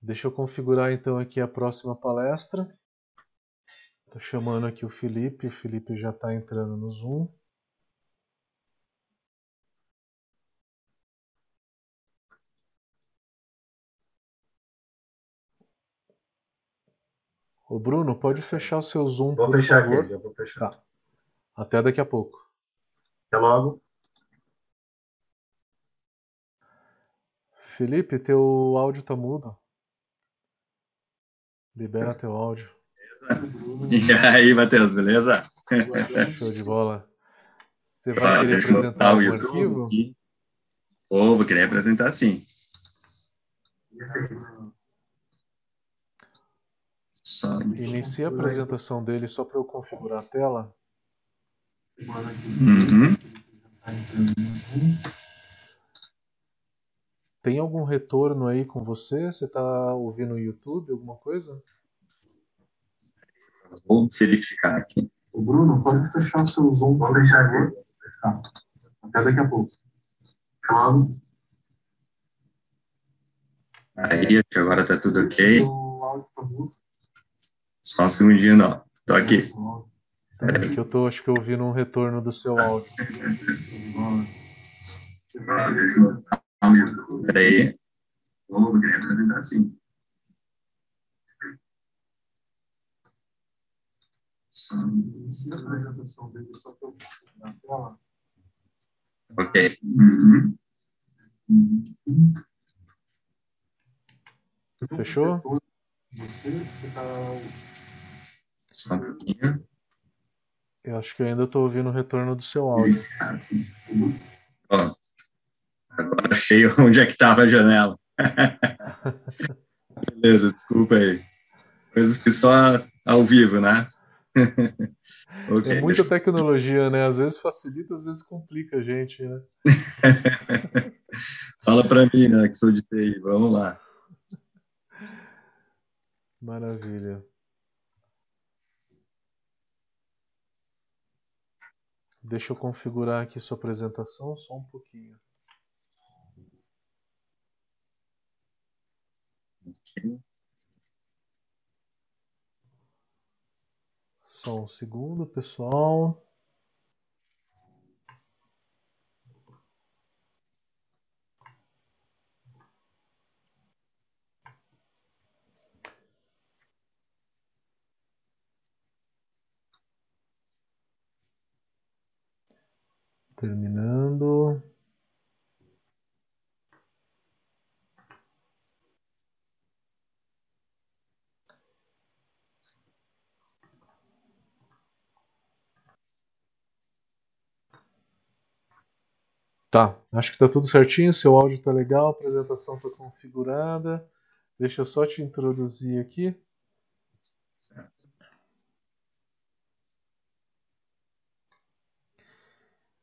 Deixa eu configurar então aqui a próxima palestra. Estou chamando aqui o Felipe, o Felipe já está entrando no Zoom. O Bruno, pode fechar o seu Zoom, vou por fechar favor. Aqui, vou fechar. Tá. Até daqui a pouco. Até logo. Felipe, teu áudio tá mudo. Libera teu áudio. E aí, Matheus, beleza? Show de bola. Você vai querer apresentar o arquivo? Aqui. Oh, vou querer apresentar sim. Inicia a apresentação dele só para eu configurar a tela. Uhum. Tem algum retorno aí com você? Você está ouvindo no YouTube, alguma coisa? Vou verificar aqui. O Bruno, pode fechar o seu Zoom. Vou deixar aqui. Tá. Até daqui a pouco. Claro. Aí, agora tá tudo ok. Só um segundinho, não. Tô aqui. Peraí que eu tô, acho que ouvindo um retorno do seu áudio. Peraí. Vou querer apresentar sim. Ok. Uhum. Fechou? Só um pouquinho. Eu acho que eu ainda estou ouvindo o retorno do seu áudio. Ó, agora achei onde é que estava a janela. Beleza, desculpa aí. Coisas que só ao vivo, né? okay, é muita deixa... tecnologia, né? Às vezes facilita, às vezes complica a gente, né? Fala para mim, né, que sou de TI. Vamos lá. Maravilha. Deixa eu configurar aqui sua apresentação só um pouquinho. Só um segundo, pessoal. Terminando. Tá, acho que está tudo certinho, seu áudio está legal, a apresentação está configurada. Deixa eu só te introduzir aqui.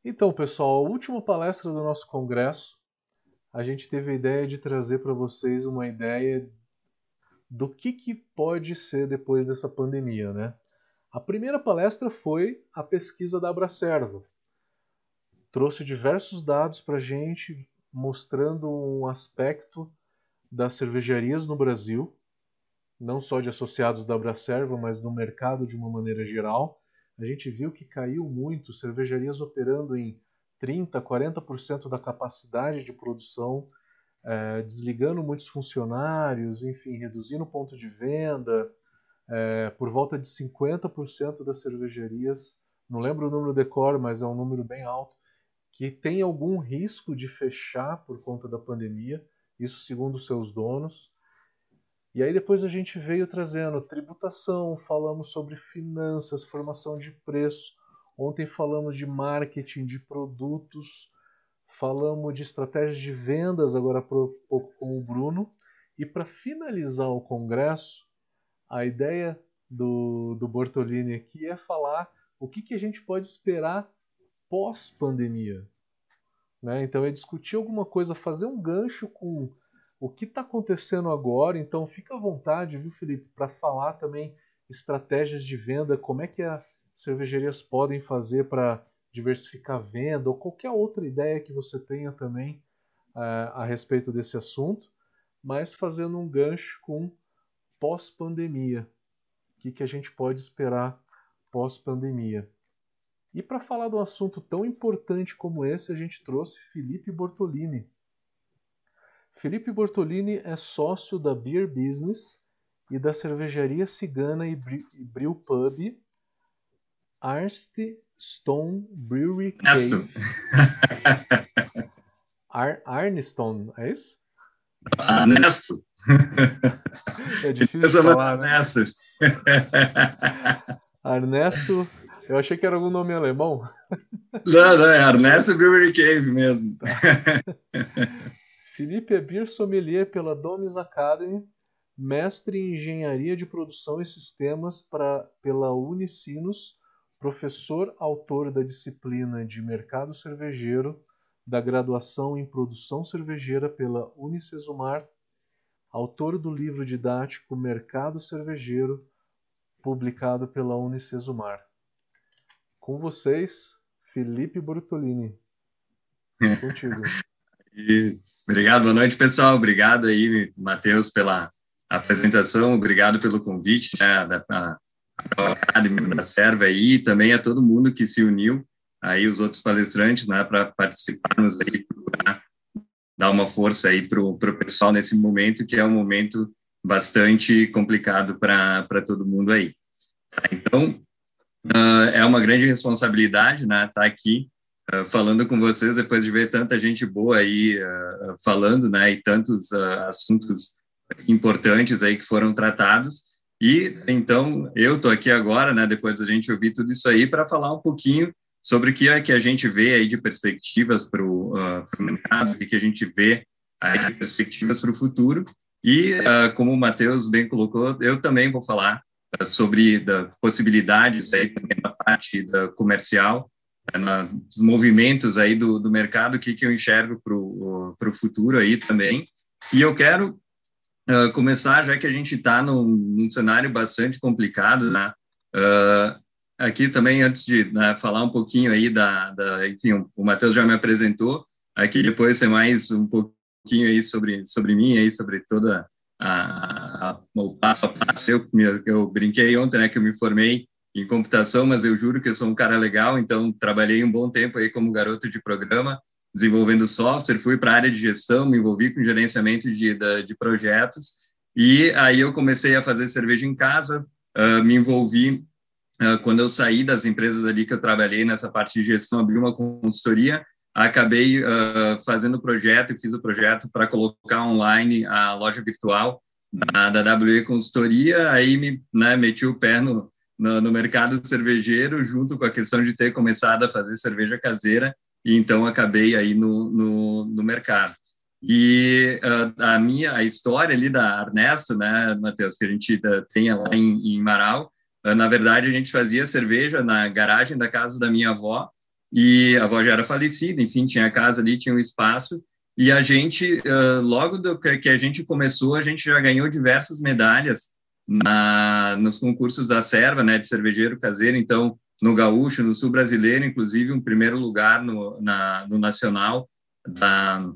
Então, pessoal, a última palestra do nosso congresso, a gente teve a ideia de trazer para vocês uma ideia do que, que pode ser depois dessa pandemia, né? A primeira palestra foi a pesquisa da Abracerva. Trouxe diversos dados para a gente, mostrando um aspecto das cervejarias no Brasil, não só de associados da Abracerva, mas no mercado de uma maneira geral, a gente viu que caiu muito, cervejarias operando em 30%, 40% da capacidade de produção, é, desligando muitos funcionários, enfim, reduzindo o ponto de venda. É, por volta de 50% das cervejarias, não lembro o número de cor, mas é um número bem alto, que tem algum risco de fechar por conta da pandemia, isso segundo seus donos. E aí depois a gente veio trazendo tributação, falamos sobre finanças, formação de preço. Ontem falamos de marketing de produtos, falamos de estratégias de vendas agora pouco com o Bruno. E para finalizar o congresso, a ideia do, do Bortolini aqui é falar o que, que a gente pode esperar pós-pandemia. Né? Então é discutir alguma coisa, fazer um gancho com o que está acontecendo agora. Então, fica à vontade, viu, Felipe, para falar também estratégias de venda, como é que as cervejarias podem fazer para diversificar a venda ou qualquer outra ideia que você tenha também uh, a respeito desse assunto. mas fazendo um gancho com pós-pandemia. O que, que a gente pode esperar pós-pandemia? E para falar de um assunto tão importante como esse, a gente trouxe Felipe Bortolini. Felipe Bortolini é sócio da Beer Business e da cervejaria cigana e brew pub Arst Stone Brewery Cave. Ar Arneston, é isso? Ernesto. É difícil falar, né? Ernesto, eu achei que era algum nome alemão. Não, não, é Ernesto Brewery Cave mesmo. Felipe é beer sommelier pela Domes Academy, mestre em engenharia de produção e sistemas pra, pela Unicinos, professor autor da disciplina de mercado cervejeiro da graduação em produção cervejeira pela Unicesumar, autor do livro didático Mercado Cervejeiro, publicado pela Unicesumar. Com vocês, Felipe Bortolini. Contigo. E, obrigado, boa noite, pessoal. Obrigado aí, Matheus, pela apresentação. Obrigado pelo convite, né, da, da, da Serva aí, e também a todo mundo que se uniu aí os outros palestrantes, né, para participarmos aí, para dar uma força aí para o pessoal nesse momento, que é um momento bastante complicado para todo mundo aí. Então, uh, é uma grande responsabilidade, né, estar tá aqui uh, falando com vocês depois de ver tanta gente boa aí uh, falando, né, e tantos assuntos importantes aí que foram tratados. E então eu estou aqui agora, né, depois da gente ouvir tudo isso aí, para falar um pouquinho sobre o que é que a gente vê aí de perspectivas para o mercado, o que a gente vê aí de perspectivas para o futuro. E, como o Matheus bem colocou, eu também vou falar sobre da possibilidades aí também na parte da comercial, uh, na, movimentos aí do, do mercado, o que, que eu enxergo para o futuro aí também. E eu quero uh, começar, já que a gente está num, num, cenário bastante complicado, né? Uh, aqui também, antes de né, falar um pouquinho aí da, da enfim, o Matheus já me apresentou, aqui depois ser mais um pouquinho aí sobre, sobre mim, aí sobre toda a, o passo a passo. Eu, eu brinquei ontem, né, que eu me formei em computação, mas eu juro que eu sou um cara legal, então trabalhei um bom tempo aí como garoto de programa, desenvolvendo software, fui para a área de gestão, me envolvi com gerenciamento de, de, de projetos, e aí eu comecei a fazer cerveja em casa, uh, me envolvi uh, quando eu saí das empresas ali que eu trabalhei nessa parte de gestão, abri uma consultoria, acabei uh, fazendo o projeto, fiz o projeto para colocar online a loja virtual da, da WE Consultoria, aí me né, meti o pé no, no, no, mercado cervejeiro, junto com a questão de ter começado a fazer cerveja caseira, e então acabei aí no, no, no mercado. E uh, a minha a história ali da Ernesto, né, Matheus, que a gente uh, tem lá em, em Marau, ah, na verdade, a gente fazia cerveja na garagem da casa da minha avó, e a avó já era falecida, enfim, tinha a casa ali, tinha um espaço, e a gente, uh, logo do que a gente começou, a gente já ganhou diversas medalhas na, nos concursos da serva, né, de cervejeiro caseiro, então, no gaúcho, no sul brasileiro, inclusive um primeiro lugar no, na, no nacional da,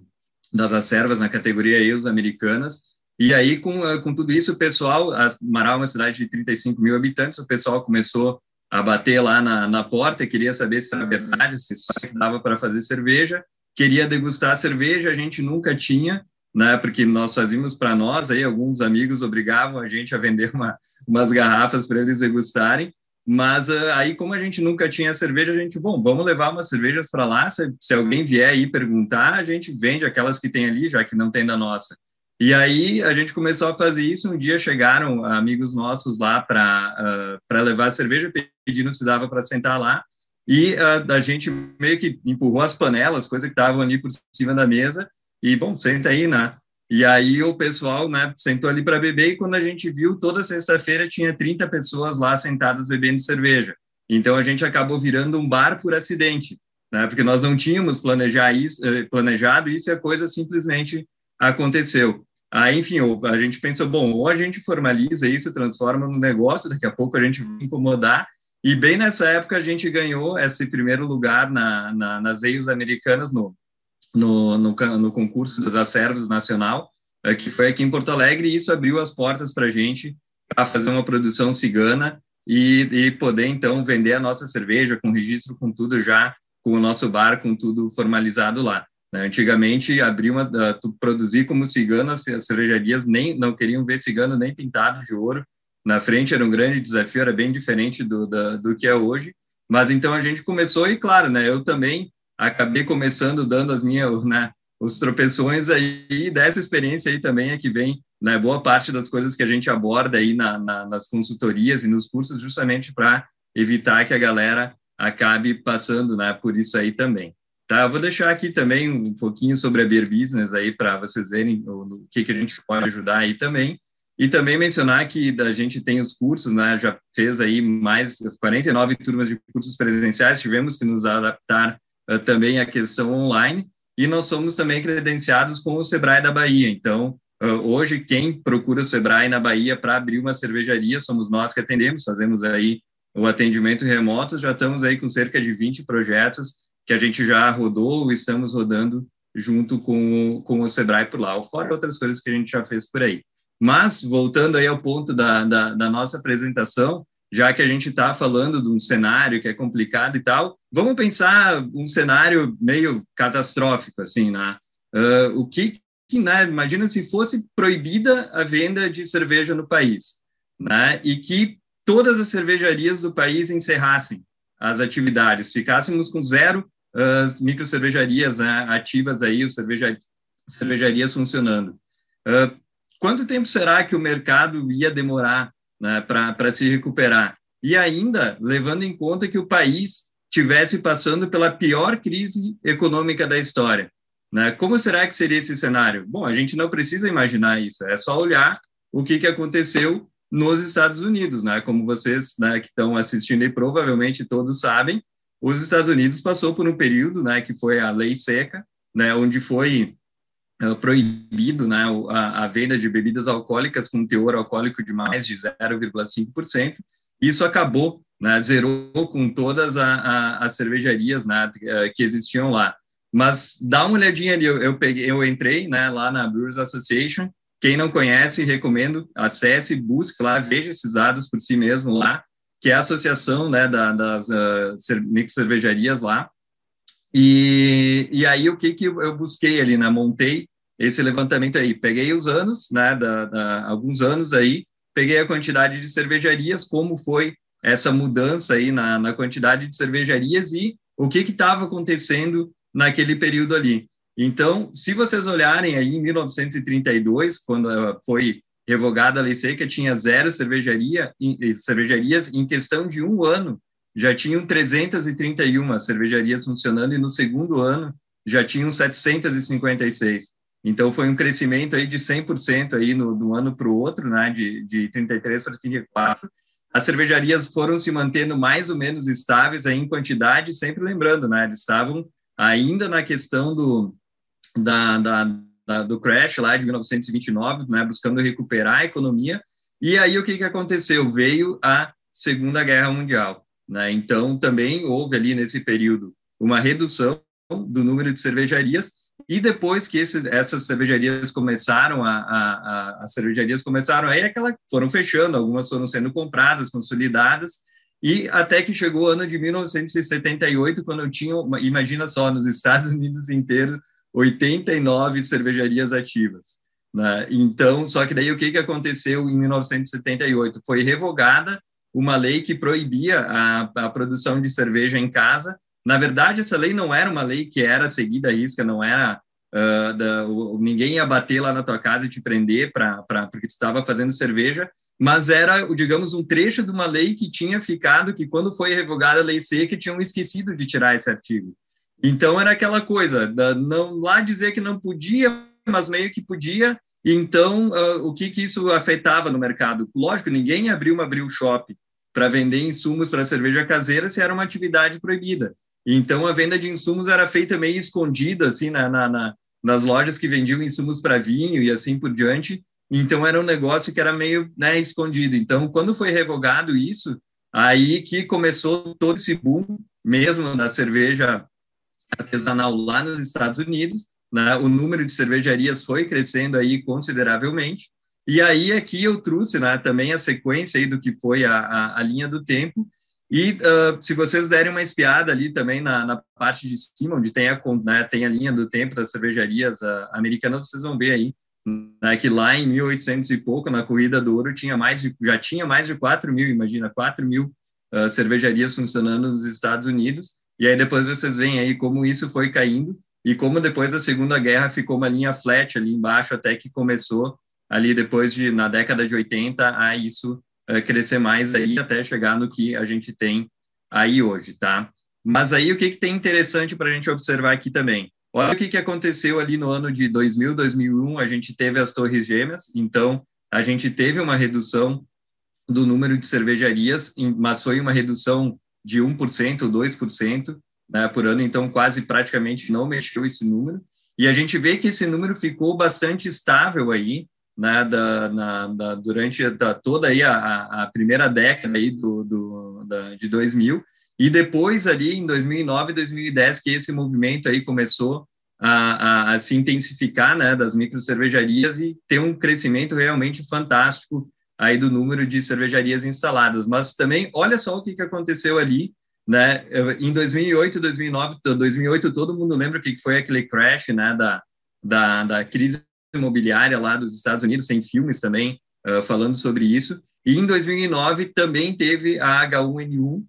das acervas na categoria EUS americanas, e aí, com, com tudo isso, o pessoal, Marau é uma cidade de 35 mil habitantes, o pessoal começou a bater lá na, na porta, queria saber se era verdade, se dava para fazer cerveja, queria degustar cerveja, a gente nunca tinha, né, porque nós fazíamos para nós, aí alguns amigos obrigavam a gente a vender uma, umas garrafas para eles degustarem, mas uh, aí, como a gente nunca tinha cerveja, a gente, bom, vamos levar umas cervejas para lá, se, se alguém vier aí perguntar, a gente vende aquelas que tem ali, já que não tem da nossa. E aí a gente começou a fazer isso. Um dia chegaram amigos nossos lá para uh, para levar cerveja, pedindo se dava para sentar lá. E uh, a gente meio que empurrou as panelas, coisas que estavam ali por cima da mesa. E bom, senta aí, né? E aí o pessoal, né, sentou ali para beber e quando a gente viu, toda sexta-feira tinha 30 pessoas lá sentadas bebendo cerveja. Então a gente acabou virando um bar por acidente, né? Porque nós não tínhamos planejar isso, eh, planejado isso e a coisa simplesmente aconteceu. Aí, enfim, a gente pensou, bom, ou a gente formaliza isso, transforma no negócio, daqui a pouco a gente vai incomodar. E bem nessa época a gente ganhou esse primeiro lugar na, na, nas EIOs americanas no, no, no, no concurso das acervos nacional. uh, que foi aqui em Porto Alegre, e isso abriu as portas para a gente para fazer uma produção cigana e, e poder, então, vender a nossa cerveja com registro, com tudo já, com o nosso bar, com tudo formalizado lá. Né? Antigamente, abrir uma, uh, produzir como cigano, as cervejarias nem não queriam ver cigano nem pintado de ouro. Na frente era um grande desafio, era bem diferente do, da, do que é hoje. Mas então a gente começou e, claro, né, eu também acabei começando dando as minhas, né, os tropeções aí dessa experiência aí também é que vem né, boa parte das coisas que a gente aborda aí na, na, nas consultorias e nos cursos justamente para evitar que a galera acabe passando né, por isso aí também. Tá, eu vou deixar aqui também um pouquinho sobre a Beer Business aí para vocês verem o, o, que, que a gente pode ajudar aí também. E também mencionar que a gente tem os cursos, né? Já fez aí mais 49 turmas de cursos presenciais, tivemos que nos adaptar uh, também à questão online. E nós somos também credenciados com o Sebrae da Bahia. Então, uh, hoje, quem procura o Sebrae na Bahia para abrir uma cervejaria, somos nós que atendemos, fazemos aí o atendimento remoto. Já estamos aí com cerca de 20 projetos que a gente já rodou, estamos rodando junto com, com o Sebrae por lá, fora outras coisas que a gente já fez por aí. Mas, voltando aí ao ponto da, da, da nossa apresentação, já que a gente está falando de um cenário que é complicado e tal, vamos pensar um cenário meio catastrófico, assim, né? Uh, o que, que né, imagina se fosse proibida a venda de cerveja no país, né? E que todas as cervejarias do país encerrassem as atividades, ficássemos com zero as micro cervejarias né, ativas aí, os cervejarias, cervejarias funcionando. Uh, quanto tempo será que o mercado ia demorar né, para se recuperar? E ainda levando em conta que o país tivesse passando pela pior crise econômica da história. Né? Como será que seria esse cenário? Bom, a gente não precisa imaginar isso, é só olhar o que, que aconteceu nos Estados Unidos, né? Como vocês né, que estão assistindo e provavelmente todos sabem, os Estados Unidos passou por um período, né, que foi a lei seca, né, onde foi proibido, né, a, a, venda de bebidas alcoólicas com teor alcoólico de mais de 0,5%. Isso acabou, né, zerou com todas a, a, as cervejarias, né, eh, que existiam lá. Mas dá uma olhadinha ali, eu, eu peguei, eu entrei, né, lá na Brewers Association. Quem não conhece, recomendo, acesse, busque lá, veja esses dados por si mesmo lá que é a associação né, da, das uh, micro cervejarias lá. E, e aí o que, que eu busquei ali, né? Montei esse levantamento aí, peguei os anos, né, da, da, alguns anos aí, peguei a quantidade de cervejarias, como foi essa mudança aí na, na quantidade de cervejarias e o que estava acontecendo naquele período ali. Então, se vocês olharem aí em 1932, quando foi revogada a lei seca, tinha zero cervejaria, cervejarias, em questão de um ano, já tinham 331 cervejarias funcionando, e no segundo ano já tinham 756. Então, foi um crescimento aí de 100% aí no, do ano para o outro, né, de, de 33 para 34. As cervejarias foram se mantendo mais ou menos estáveis aí em quantidade, sempre lembrando, né, eles estavam ainda na questão do, da, da da, do crash lá de 1929, né, buscando recuperar a economia. E aí o que, que aconteceu? Veio a Segunda Guerra Mundial. Né? Então também houve ali nesse período uma redução do número de cervejarias e depois que esse, essas cervejarias começaram a, a, a, as cervejarias começaram aí aquela foram fechando algumas foram sendo compradas consolidadas e até que chegou o ano de 1978 quando eu tinha imagina só nos Estados Unidos inteiros 89 cervejarias ativas. Né? Então, só que daí o que, que aconteceu em 1978? Foi revogada uma lei que proibia a, a produção de cerveja em casa. Na verdade, essa lei não era uma lei que era seguida à risca, não era Uh, da, o, ninguém ia bater lá na tua casa e te prender pra, pra, porque tu estava fazendo cerveja, mas era, digamos, um trecho de uma lei que tinha ficado que, quando foi revogada a lei seca, tinham esquecido de tirar esse artigo. Então era aquela coisa, não lá dizer que não podia, mas meio que podia. Então, uh, o que, que isso afetava no mercado? Lógico, ninguém abriu uma brew shop para vender insumos para cerveja caseira se era uma atividade proibida. Então, a venda de insumos era feita meio escondida, assim, na, na, na nas lojas que vendiam insumos para vinho e assim por diante. Então, era um negócio que era meio né, escondido. Então, quando foi revogado isso, aí que começou todo esse boom mesmo da cerveja artesanal lá nos Estados Unidos, né, o número de cervejarias foi crescendo aí consideravelmente, e aí aqui eu trouxe né, também a sequência aí do que foi a, a, a linha do tempo, e uh, se vocês derem uma espiada ali também na, na parte de cima, onde tem a, né, tem a linha do tempo das cervejarias uh, americanas, vocês vão ver aí né, que lá em 1800 e pouco, na Corrida do Ouro, tinha mais de, já tinha mais de 4 mil, imagina, 4 mil uh, cervejarias funcionando nos Estados Unidos, e aí depois vocês veem aí como isso foi caindo, e como depois da Segunda Guerra ficou uma linha flat ali embaixo, até que começou ali depois de, na década de 80, a isso uh, crescer mais aí, até chegar no que a gente tem aí hoje, tá? Mas aí o que, que tem interessante para a gente observar aqui também? Olha o que, que aconteceu ali no ano de 2000, 2001, a gente teve as Torres Gêmeas, então a gente teve uma redução do número de cervejarias, mas foi uma redução de 1%, 2% né, por ano, então quase praticamente não mexeu esse número. E a gente vê que esse número ficou bastante estável aí, né, da, na, da, durante da, toda aí a, a, primeira década aí do, do da, de 2000, e depois ali em 2009, 2010 que esse movimento aí começou a, a, a se intensificar, né, das micro cervejarias e ter um crescimento realmente fantástico aí do número de cervejarias instaladas. Mas também olha só o que, que aconteceu ali, né? Em 2008, 2009, 2008 todo mundo lembra o que foi aquele crash, né, da, da, da crise imobiliária lá dos Estados Unidos, sem filmes também uh, falando sobre isso. E em 2009 também teve a H1N1,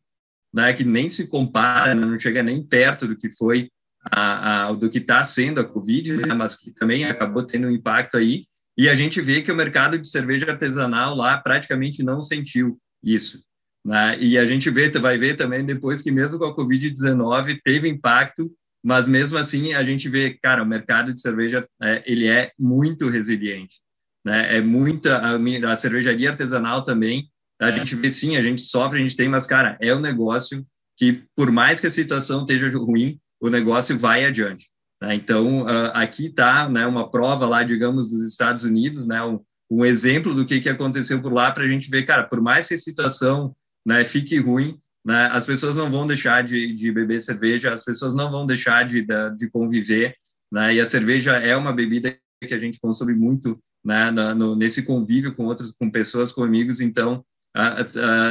né, que nem se compara, não chega nem perto do que foi a, a, do que está sendo a Covid, né, mas que também acabou tendo um impacto aí. E a gente vê que o mercado de cerveja artesanal lá praticamente não sentiu isso. Né? E a gente vê, vai ver também depois que mesmo com a Covid-19 teve impacto, mas mesmo assim a gente vê, cara, o mercado de cerveja é, ele é muito resiliente. Né? É muita a, a cervejaria artesanal também a é. gente vê sim, a gente sofre, a gente tem, mas, cara, é um negócio que, por mais que a situação esteja ruim, o negócio vai adiante. Né? Então, uh, aqui está né, uma prova lá, digamos, dos Estados Unidos, né, um, um exemplo do que, que aconteceu por lá, para a gente ver, cara, por mais que a situação né, fique ruim, né, as pessoas não vão deixar de, de beber cerveja, as pessoas não vão deixar de, de, conviver, né, e a cerveja é uma bebida que a gente consome muito né, no, nesse convívio com outros, com pessoas, com amigos, então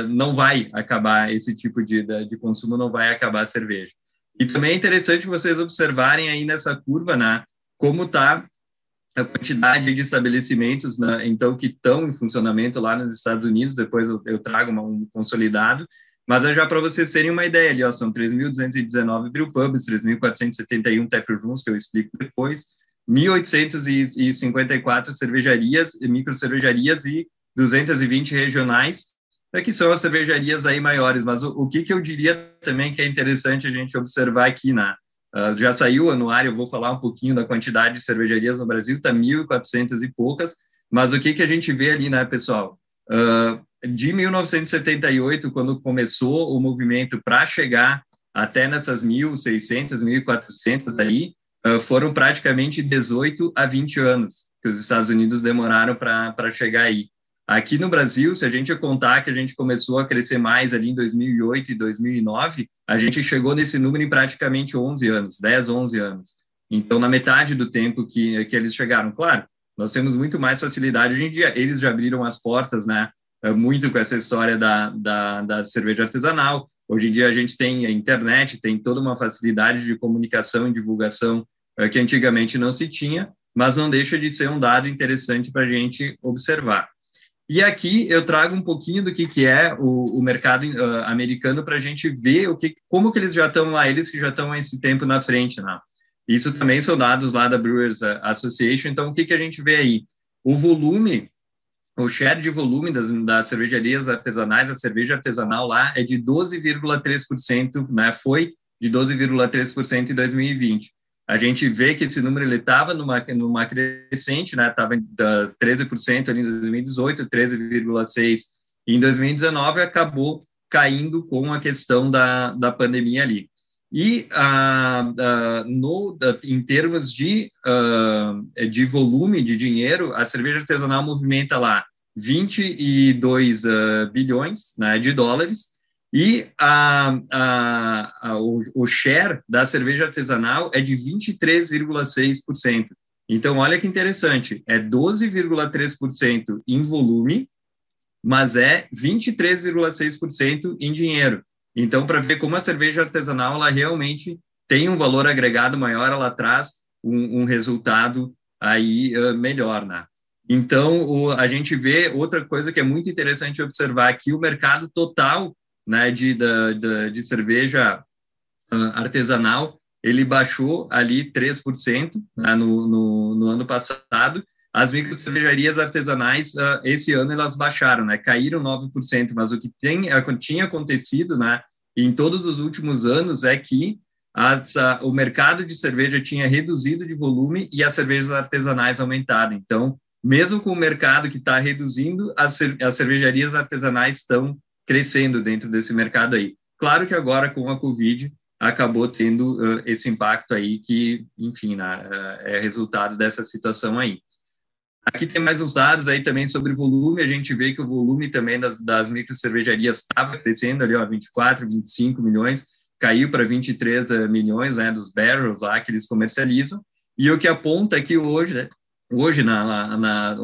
não vai acabar esse tipo de, de consumo, não vai acabar a cerveja. E também é interessante vocês observarem aí nessa curva, né, como está a quantidade de estabelecimentos, né, então, que estão em funcionamento lá nos Estados Unidos, depois eu, eu trago uma, um consolidado, mas é já para vocês terem uma ideia ali, ó, são 3.219 brewpubs, 3.471 taprooms, que eu explico depois, 1.854 cervejarias, micro cervejarias e 220 regionais, é que são as cervejarias aí maiores. Mas o, o que, que eu diria também que é interessante a gente observar aqui na uh, já saiu o anuário, eu vou falar um pouquinho da quantidade de cervejarias no Brasil, está 1.400 e poucas. Mas o que que a gente vê ali, né, pessoal? Uh, de 1978, quando começou o movimento para chegar até nessas 1.600, 1.400 aí, uh, foram praticamente 18 a 20 anos que os Estados Unidos demoraram para chegar aí. Aqui no Brasil, se a gente contar que a gente começou a crescer mais ali em 2008 e 2009, a gente chegou nesse número em praticamente 11 anos, 10, 11 anos. Então, na metade do tempo que, que eles chegaram, claro, nós temos muito mais facilidade. Hoje em dia, eles já abriram as portas, né? É, muito com essa história da, da, da cerveja artesanal. Hoje em dia, a gente tem a internet, tem toda uma facilidade de comunicação e divulgação é, que antigamente não se tinha, mas não deixa de ser um dado interessante para a gente observar. E aqui eu trago um pouquinho do que, que é o, o mercado uh, americano para a gente ver o que, como que eles já estão lá, eles que já estão esse tempo na frente. Né? Isso também são dados lá da Brewers Association. Então, o que, que a gente vê aí? O volume, o share de volume das, das cervejarias artesanais, a cerveja artesanal lá é de 12,3%, né? foi de 12,3% em 2020 a gente vê que esse número ele estava numa, numa crescente, né? Estava em 13% ali em 2018, 13,6% em 2019 acabou caindo com a questão da, da pandemia ali. E ah, ah, no, em termos de, ah, de volume de dinheiro, a cerveja artesanal movimenta lá 22 bilhões né, de dólares, E a, a, a, o, o share da cerveja artesanal é de 23,6%. Então, olha que interessante, é 12,3% em volume, mas é 23,6% em dinheiro. Então, para ver como a cerveja artesanal ela realmente tem um valor agregado maior, ela traz um, um resultado aí uh, melhor, né? Então, o, a gente vê outra coisa que é muito interessante observar aqui, o mercado total né, de, de, de cerveja uh, artesanal, ele baixou ali 3% né, no, no, no, ano passado. As micro cervejarias artesanais, uh, esse ano, elas baixaram, né, caíram 9%, mas o que tem, tinha acontecido né, em todos os últimos anos é que as, uh, o mercado de cerveja tinha reduzido de volume e as cervejas artesanais aumentaram. Então, mesmo com o mercado que está reduzindo, as, as cervejarias artesanais estão crescendo dentro desse mercado aí. Claro que agora com a Covid acabou tendo uh, esse impacto aí que, enfim, né, uh, é resultado dessa situação aí. Aqui tem mais uns dados aí também sobre volume, a gente vê que o volume também das, das micro cervejarias estava crescendo ali, ó, 24, 25 milhões, caiu para 23 uh, milhões, né, dos barrels lá que eles comercializam, e o que aponta que hoje, né, hoje na, na,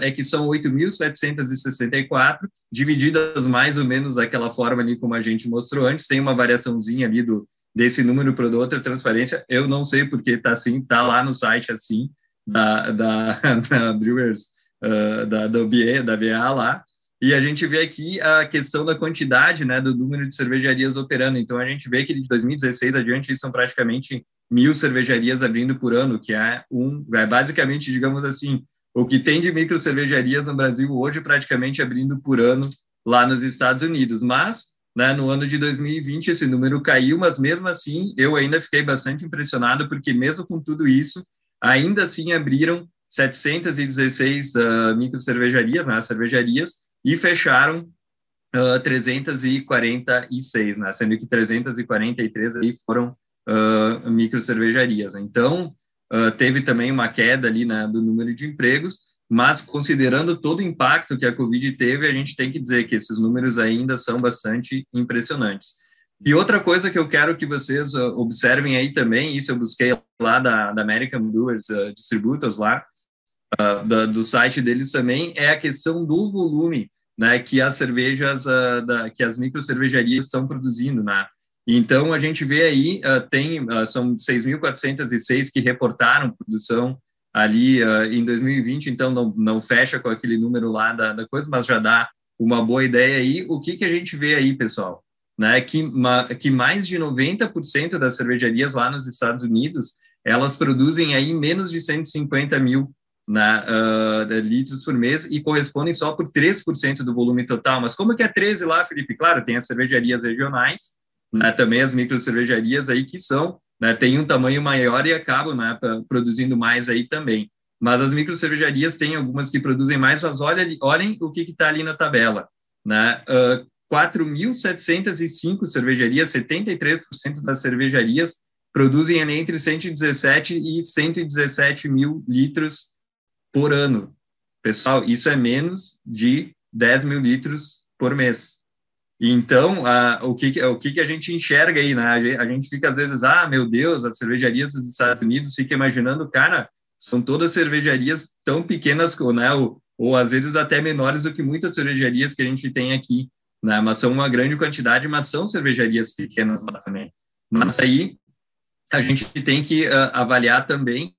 é que são 8.764, divididas mais ou menos daquela forma ali como a gente mostrou antes, tem uma variaçãozinha ali do, desse número para outra transferência, eu não sei porque está assim, está lá no site assim, da, da, da Brewers, uh, da, da, BA, da BA lá, e a gente vê aqui a questão da quantidade, né, do número de cervejarias operando. Então, a gente vê que de 2016 adiante são praticamente mil cervejarias abrindo por ano, que é um, é basicamente, digamos assim, o que tem de micro cervejarias no Brasil hoje praticamente abrindo por ano lá nos Estados Unidos. Mas, né, no ano de 2020 esse número caiu, mas mesmo assim eu ainda fiquei bastante impressionado porque mesmo com tudo isso, ainda assim abriram 716 uh, micro cervejarias, né, cervejarias, e fecharam uh, 346, né, sendo que 343 aí foram uh, micro cervejarias. Então, uh, teve também uma queda ali né, do número de empregos, mas considerando todo o impacto que a Covid teve, a gente tem que dizer que esses números ainda são bastante impressionantes. E outra coisa que eu quero que vocês observem aí também, isso eu busquei lá da, da American Brewers uh, Distributors lá, uh, da, do site deles também, é a questão do volume né, que as cervejas, da, que as micro cervejarias estão produzindo, né? Então, a gente vê aí, uh, tem, uh, são 6.406 que reportaram produção ali uh, em 2020, então não, não fecha com aquele número lá da, da coisa, mas já dá uma boa ideia aí. O que, que a gente vê aí, pessoal? Né, que, ma, que mais de 90% das cervejarias lá nos Estados Unidos, elas produzem aí menos de 150 mil na, uh, litros por mês e correspondem só por 3% do volume total. Mas como que é 13 lá, Felipe? Claro, tem as cervejarias regionais, né, também as micro cervejarias aí que são, né, tem um tamanho maior e acabam né, produzindo mais aí também. Mas as micro cervejarias têm algumas que produzem mais, mas olha, olhem o que está ali na tabela. Né? Uh, 4.705 cervejarias, 73% das cervejarias produzem entre 117 e 117 mil litros por ano. Pessoal, isso é menos de 10 mil litros por mês. Então, a, o, que, o que, a gente enxerga aí, né? A gente fica às vezes, ah, meu Deus, as cervejarias dos Estados Unidos, fica imaginando, cara, são todas cervejarias tão pequenas, né? Ou, ou às vezes até menores do que muitas cervejarias que a gente tem aqui, né? Mas são uma grande quantidade, mas são cervejarias pequenas lá também. Mas aí a gente tem que uh, avaliar também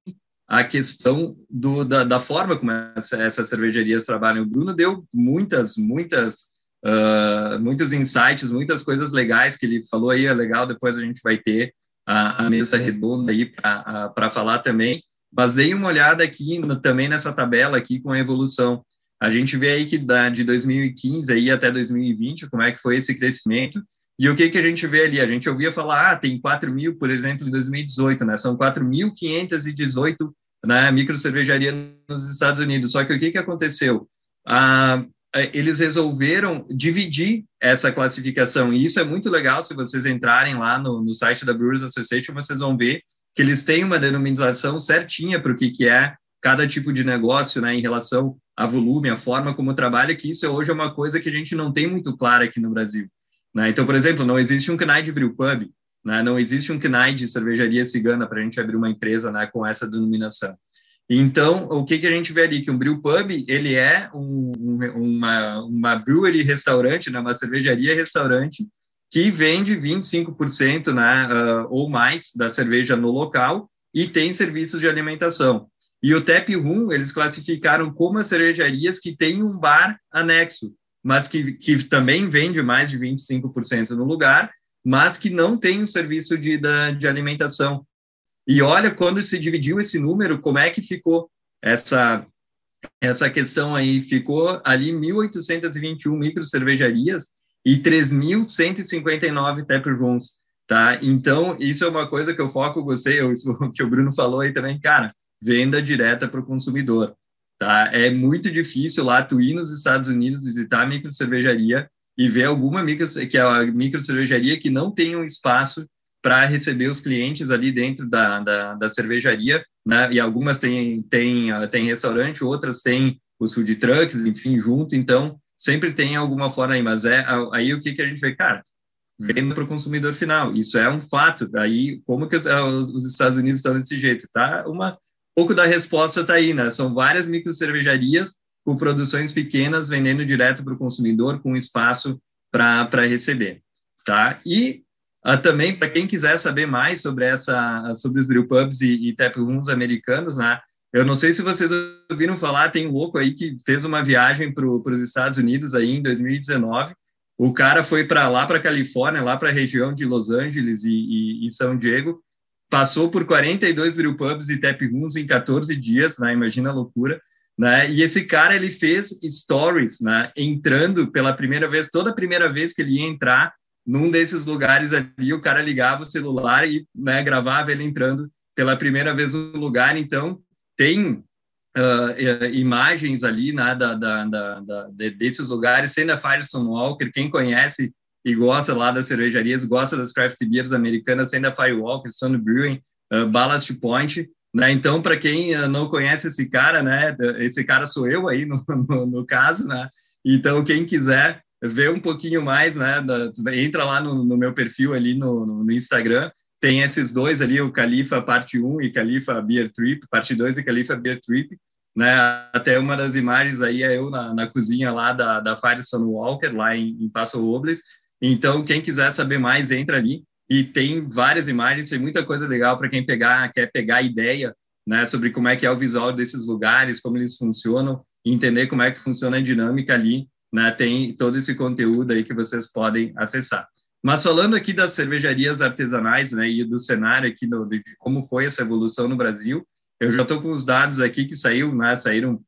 a questão do, da, da forma como essa, essas cervejarias trabalham. O Bruno deu muitas, muitas uh, muitos insights, muitas coisas legais que ele falou aí, é legal, depois a gente vai ter a, a mesa redonda aí para falar também, mas dei uma olhada aqui no, também nessa tabela aqui com a evolução. A gente vê aí que da, de 2015 aí até 2020, como é que foi esse crescimento, e o que, que a gente vê ali? A gente ouvia falar, ah, tem 4 mil, por exemplo, em 2018, né? São 4.518 né, micro cervejaria nos Estados Unidos. Só que o que, que aconteceu? Ah, é, eles resolveram dividir essa classificação. E isso é muito legal, se vocês entrarem lá no, no site da Brewers Association, vocês vão ver que eles têm uma denominação certinha para o que, que é cada tipo de negócio né, em relação a volume, a forma como trabalha, que isso hoje é uma coisa que a gente não tem muito clara aqui no Brasil. Né? Então, por exemplo, não existe um CNAI de brewpub, né? não existe um CNAI de cervejaria cigana para a gente abrir uma empresa né, com essa denominação. Então, o que, que a gente vê ali? Que um brewpub, ele é um, uma, uma brewery restaurante, né, uma cervejaria restaurante, que vende 25% né, uh, ou mais da cerveja no local e tem serviços de alimentação. E o Tap Room, eles classificaram como as cervejarias que têm um bar anexo, mas que, que também vende mais de 25% no lugar, mas que não tem um serviço de, da, de alimentação. E olha, quando se dividiu esse número, como é que ficou essa, essa questão aí? Ficou ali 1.821 micro cervejarias e 3.159 tap rooms, tá? Então, isso é uma coisa que eu foco você, o que o Bruno falou aí também, cara, venda direta para o consumidor, tá? É muito difícil lá tu ir nos Estados Unidos visitar a micro cervejaria e ver alguma micro, que é a micro cervejaria que não tem um espaço para receber os clientes ali dentro da, da, da cervejaria, né? E algumas têm, têm, têm restaurante, outras têm os food trucks, enfim, junto, então sempre tem alguma forma aí, mas é aí o que, que a gente vê, cara, venda para o consumidor final, isso é um fato, aí como que os, os Estados Unidos estão desse jeito, tá? Uma pouco da resposta está aí, né? São várias micro cervejarias com produções pequenas vendendo direto para o consumidor com espaço para receber, tá? E uh, também para quem quiser saber mais sobre essa sobre os brewpubs e, e tap rooms americanos, né? Eu não sei se vocês ouviram falar, tem um louco aí que fez uma viagem para os Estados Unidos aí em 2019. O cara foi para lá, para Califórnia, lá para a região de Los Angeles e, e, e, São Diego, passou por 42 brewpubs e tap rooms em 14 dias, né? Imagina a loucura. Né? E esse cara ele fez stories, né? Entrando pela primeira vez, toda primeira vez que ele ia entrar num desses lugares ali, o cara ligava o celular e né, gravava ele entrando pela primeira vez no lugar. Então tem uh, imagens ali né, da, da, da, da, desses lugares, sendo a Firestone Walker, quem conhece e gosta lá das cervejarias, gosta das craft beers americanas, sendo a Firewalker, Stone Brewing, uh, Ballast Point, né? Então, para quem uh, não conhece esse cara, né, esse cara sou eu aí no, no, no caso, né? Então, quem quiser ver um pouquinho mais, né, da, entra lá no, no, meu perfil ali no, no Instagram, tem esses dois ali, o Califa parte 1 e Califa Beer Trip, parte 2 e Califa Beer Trip, né? Até uma das imagens aí é eu na, na cozinha lá da, da Firestone Walker, lá em, em Passo Robles. Então, quem quiser saber mais, entra ali. E tem várias imagens, tem muita coisa legal para quem pegar, quer pegar ideia, né, sobre como é que é o visual desses lugares, como eles funcionam, entender como é que funciona a dinâmica ali, né? Tem todo esse conteúdo aí que vocês podem acessar. Mas falando aqui das cervejarias artesanais, né, e do cenário aqui no, de como foi essa evolução no Brasil, eu já estou com os dados aqui que saiu, né, saíram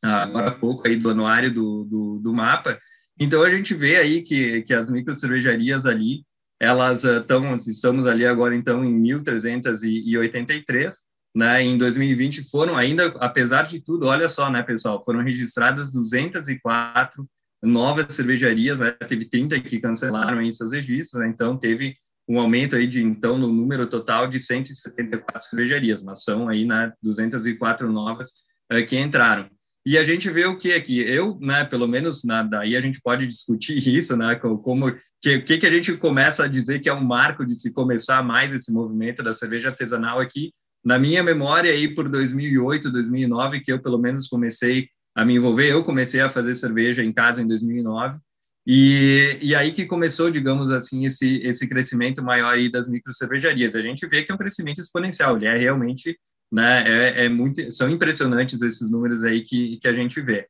agora há pouco aí do anuário do, do, do, mapa. Então a gente vê aí que, que as micro cervejarias ali, elas estão, uh, estamos ali agora então em 1.383, né, em 2020 foram ainda, apesar de tudo, olha só, né, pessoal, foram registradas 204 novas cervejarias, né? teve 30 que cancelaram aí seus registros, né? então teve um aumento aí de então no número total de 174 cervejarias, mas são aí né, 204 novas uh, que entraram. E a gente vê o que aqui, eu, né, pelo menos na, daí a gente pode discutir isso, né, como que que que a gente começa a dizer que é um marco de se começar mais esse movimento da cerveja artesanal aqui. Na minha memória aí por 2008, 2009 que eu pelo menos comecei a me envolver. Eu comecei a fazer cerveja em casa em 2009 e, e aí que começou, digamos assim, esse, esse crescimento maior aí das micro cervejarias. A gente vê que é um crescimento exponencial, ele é realmente, né, é, é muito, são impressionantes esses números aí que, que a gente vê.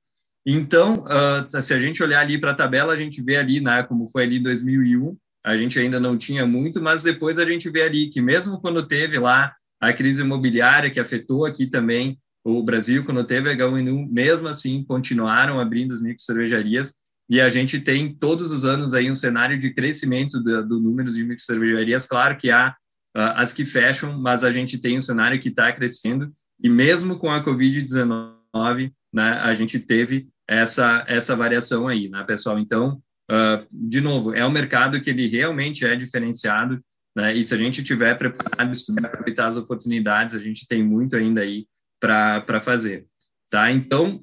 Então, uh, se a gente olhar ali para a tabela, a gente vê ali, né, como foi ali em 2001, a gente ainda não tinha muito, mas depois a gente vê ali que mesmo quando teve lá a crise imobiliária que afetou aqui também o Brasil, quando teve H1N1, mesmo assim, continuaram abrindo as micro cervejarias e a gente tem todos os anos aí um cenário de crescimento do, do número de micro cervejarias. Claro que há as que fecham, mas a gente tem um cenário que está crescendo e mesmo com a Covid-19, né, a gente teve essa, essa variação aí, né, pessoal? Então, uh, de novo, é um mercado que ele realmente é diferenciado, né, e se a gente tiver preparado, estudar, aproveitar as oportunidades, a gente tem muito ainda aí para fazer, tá? Então,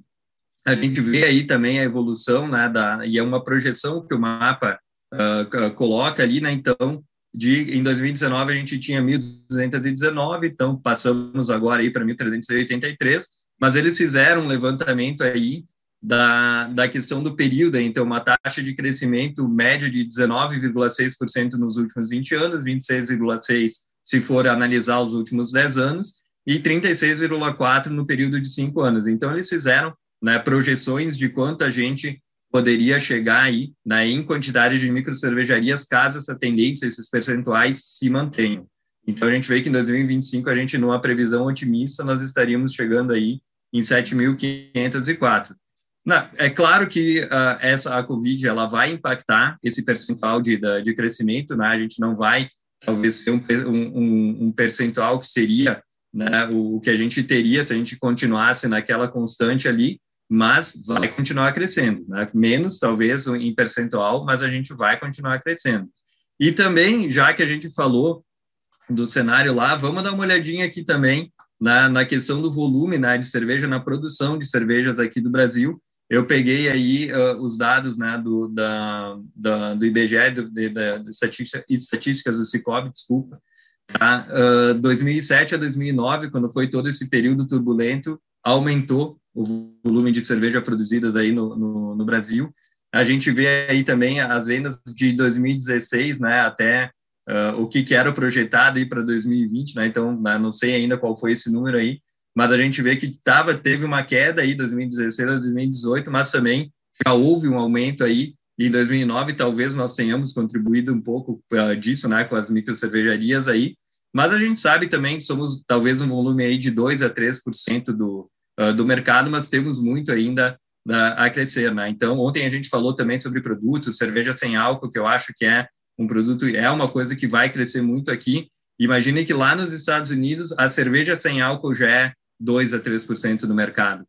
a gente vê aí também a evolução, né, da, e é uma projeção que o mapa uh, coloca ali, né? Então, de, em 2019 a gente tinha 1.219, então passamos agora aí para 1.383, mas eles fizeram um levantamento aí da, da questão do período, então uma taxa de crescimento média de 19,6% nos últimos 20 anos, 26,6% se for analisar os últimos 10 anos, e 36,4% no período de 5 anos. Então, eles fizeram né, projeções de quanto a gente poderia chegar aí né, em quantidade de microcervejarias caso essa tendência, esses percentuais se mantenham. Então, a gente vê que em 2025, a gente, numa previsão otimista, nós estaríamos chegando aí em 7.504. é claro que uh, essa a Covid ela vai impactar esse percentual de, de crescimento, né? A gente não vai talvez ser um, um, um percentual que seria né, o que a gente teria se a gente continuasse naquela constante ali, mas vai continuar crescendo, né? menos talvez em percentual, mas a gente vai continuar crescendo. E também, já que a gente falou do cenário lá, vamos dar uma olhadinha aqui também na, na questão do volume né, de cerveja, na produção de cervejas aqui do Brasil. Eu peguei aí uh, os dados né, do, da, da, do IBGE, do, de, da, estatísticas do Cicobi, desculpa, Tá? Uh, 2007 a 2009, quando foi todo esse período turbulento, aumentou o volume de cerveja produzidas aí no, no, no, Brasil. A gente vê aí também as vendas de 2016, né, até uh, o que, que era projetado aí para 2020, né, então né, não sei ainda qual foi esse número aí, mas a gente vê que tava, teve uma queda aí 2016 a 2018, mas também já houve um aumento aí em 2009 talvez nós tenhamos contribuído um pouco uh, disso, né, com as micro cervejarias aí, mas a gente sabe também que somos talvez um volume aí de 2 a 3% do, uh, do mercado, mas temos muito ainda uh, a crescer, né? Então, ontem a gente falou também sobre produtos, cerveja sem álcool, que eu acho que é um produto, é uma coisa que vai crescer muito aqui. Imagine que lá nos Estados Unidos, a cerveja sem álcool já é 2 a 3% do mercado.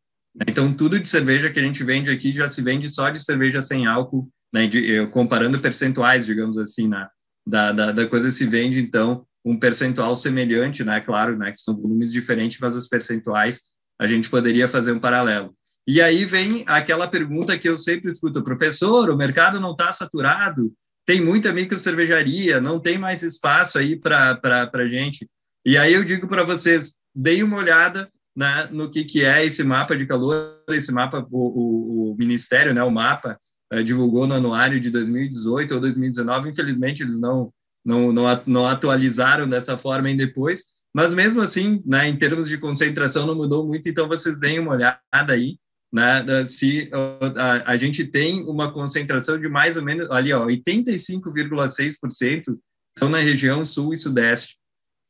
Então, tudo de cerveja que a gente vende aqui já se vende só de cerveja sem álcool, né, de, comparando percentuais, digamos assim, na, da, da, da coisa se vende, então, um percentual semelhante, né? Claro, né? Que são volumes diferentes, mas os percentuais a gente poderia fazer um paralelo. E aí vem aquela pergunta que eu sempre escuto, professor, o mercado não está saturado, tem muita micro cervejaria, não tem mais espaço aí para a gente. E aí eu digo para vocês, deem uma olhada né, no que, que é esse mapa de calor, esse mapa, o, o, o Ministério, né, o mapa, eh, divulgou no anuário de 2018 ou 2019, infelizmente eles não não, não, não atualizaram dessa forma em depois, mas mesmo assim, né, em termos de concentração não mudou muito, então vocês deem uma olhada aí, né, se a, a gente tem uma concentração de mais ou menos, ali, ó, 85,6% estão na região sul e sudeste.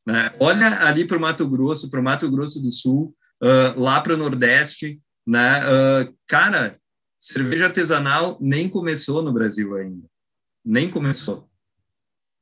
Né? Olha ali para o Mato Grosso, para o Mato Grosso do Sul, uh, lá para o Nordeste, né? Uh, cara, cerveja artesanal nem começou no Brasil ainda, nem começou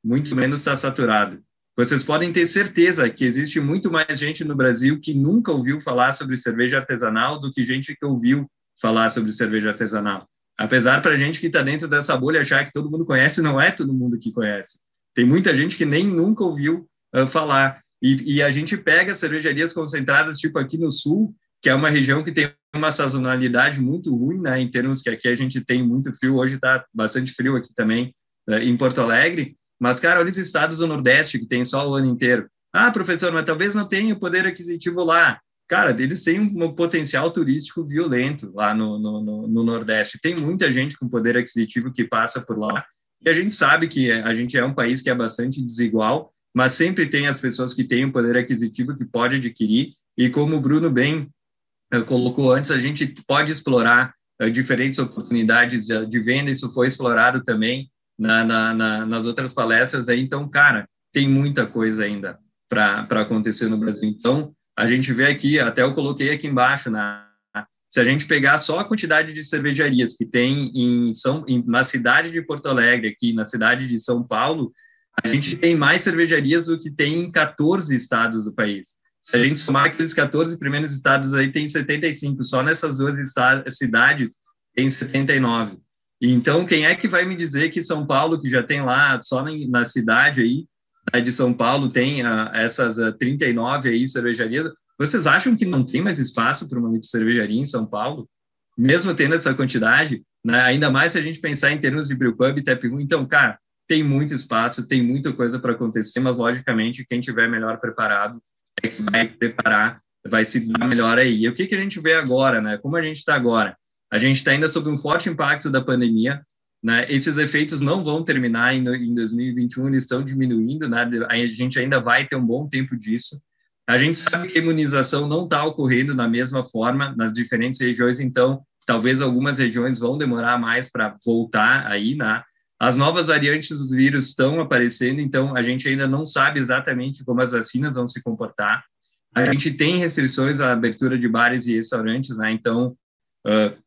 muito menos está saturado. Vocês podem ter certeza que existe muito mais gente no Brasil que nunca ouviu falar sobre cerveja artesanal do que gente que ouviu falar sobre cerveja artesanal. Apesar para gente que está dentro dessa bolha achar que todo mundo conhece, não é todo mundo que conhece. Tem muita gente que nem nunca ouviu uh, falar. E, e, a gente pega cervejarias concentradas, tipo aqui no Sul, que é uma região que tem uma sazonalidade muito ruim, né, em termos que aqui a gente tem muito frio, hoje está bastante frio aqui também, uh, em Porto Alegre, mas, cara, olha os estados do Nordeste que tem só o ano inteiro. Ah, professor, mas talvez não tenha o poder aquisitivo lá. Cara, eles têm um potencial turístico violento lá no, no, no, Nordeste. Tem muita gente com poder aquisitivo que passa por lá. E a gente sabe que a gente é um país que é bastante desigual, mas sempre tem as pessoas que têm um poder aquisitivo que pode adquirir. E como o Bruno bem uh, colocou antes, a gente pode explorar uh, diferentes oportunidades de venda. Isso foi explorado também na, na, na, nas outras palestras aí. Então, cara, tem muita coisa ainda para acontecer no Brasil. Então, a gente vê aqui, até eu coloquei aqui embaixo, na, se a gente pegar só a quantidade de cervejarias que tem em São, em, na cidade de Porto Alegre, aqui na cidade de São Paulo, a gente tem mais cervejarias do que tem em 14 estados do país. Se a gente somar aqueles 14 primeiros estados aí, tem 75. Só nessas duas cidades tem 79. Então, quem é que vai me dizer que São Paulo, que já tem lá, só na, cidade aí, né, de São Paulo, tem uh, essas uh, ah, 39 aí cervejarias, vocês acham que não tem mais espaço para uma cervejaria em São Paulo? Mesmo tendo essa quantidade? né? ainda mais se a gente pensar em termos de brewpub e tap. Então, cara, tem muito espaço, tem muita coisa para acontecer, mas logicamente quem tiver melhor preparado é que vai preparar, vai se dar melhor aí. E o que, que a gente vê agora, né? Como a gente está agora? A gente está ainda sob um forte impacto da pandemia, né? Esses efeitos não vão terminar em, em 2021, eles estão diminuindo, né? A gente ainda vai ter um bom tempo disso. A gente sabe que a imunização não está ocorrendo da mesma forma nas diferentes regiões, então talvez algumas regiões vão demorar mais para voltar aí, né? As novas variantes do vírus estão aparecendo, então a gente ainda não sabe exatamente como as vacinas vão se comportar. A gente tem restrições à abertura de bares e restaurantes, né? Então, uh,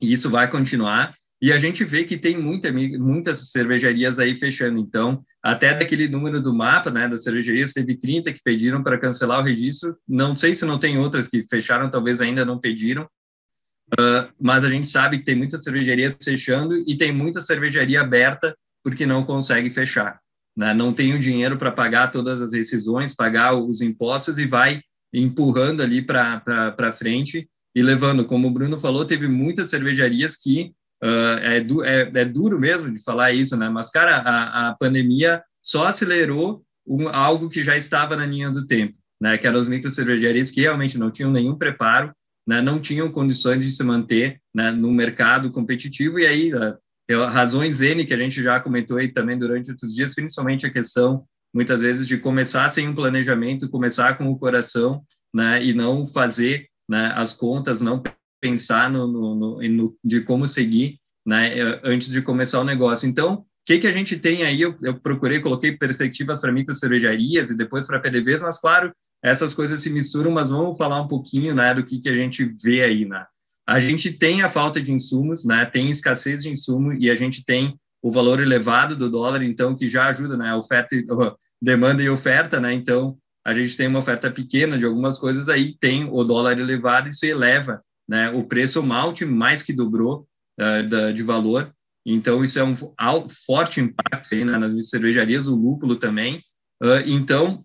isso vai continuar. E a gente vê que tem muita, muitas cervejarias aí fechando. Então, até daquele número do mapa, né, das cervejarias, teve 30 que pediram para cancelar o registro. Não sei se não tem outras que fecharam, talvez ainda não pediram. Uh, mas a gente sabe que tem muitas cervejarias fechando e tem muita cervejaria aberta porque não consegue fechar. Né? Não tem o dinheiro para pagar todas as rescisões, pagar os impostos e vai empurrando ali para frente e levando. Como o Bruno falou, teve muitas cervejarias que Uh, é, du é, é, duro mesmo de falar isso, né? Mas, cara, a, a pandemia só acelerou um, algo que já estava na linha do tempo, né? Que eram as micro cervejarias que realmente não tinham nenhum preparo, né? Não tinham condições de se manter né? no mercado competitivo e aí uh, razões N que a gente já comentou aí também durante outros dias, principalmente a questão muitas vezes de começar sem um planejamento, começar com o coração, né? E não fazer né, as contas, não pensar no, no, no, de como seguir né, eh, antes de começar o negócio. Então, o que, que a gente tem aí? Eu, eu procurei, coloquei perspectivas para micro cervejarias e depois para PDVs, mas claro, essas coisas se misturam, mas vamos falar um pouquinho né, do que, que a gente vê aí. Né? A gente tem a falta de insumos, né, tem escassez de insumo e a gente tem o valor elevado do dólar, então, que já ajuda, né, oferta, demanda e oferta, né, então, a gente tem uma oferta pequena de algumas coisas aí, tem o dólar elevado, isso eleva né? O preço malte mais que dobrou uh, da, de valor. Então, isso é um forte impacto aí, né, nas cervejarias, o lúpulo também. Uh, então,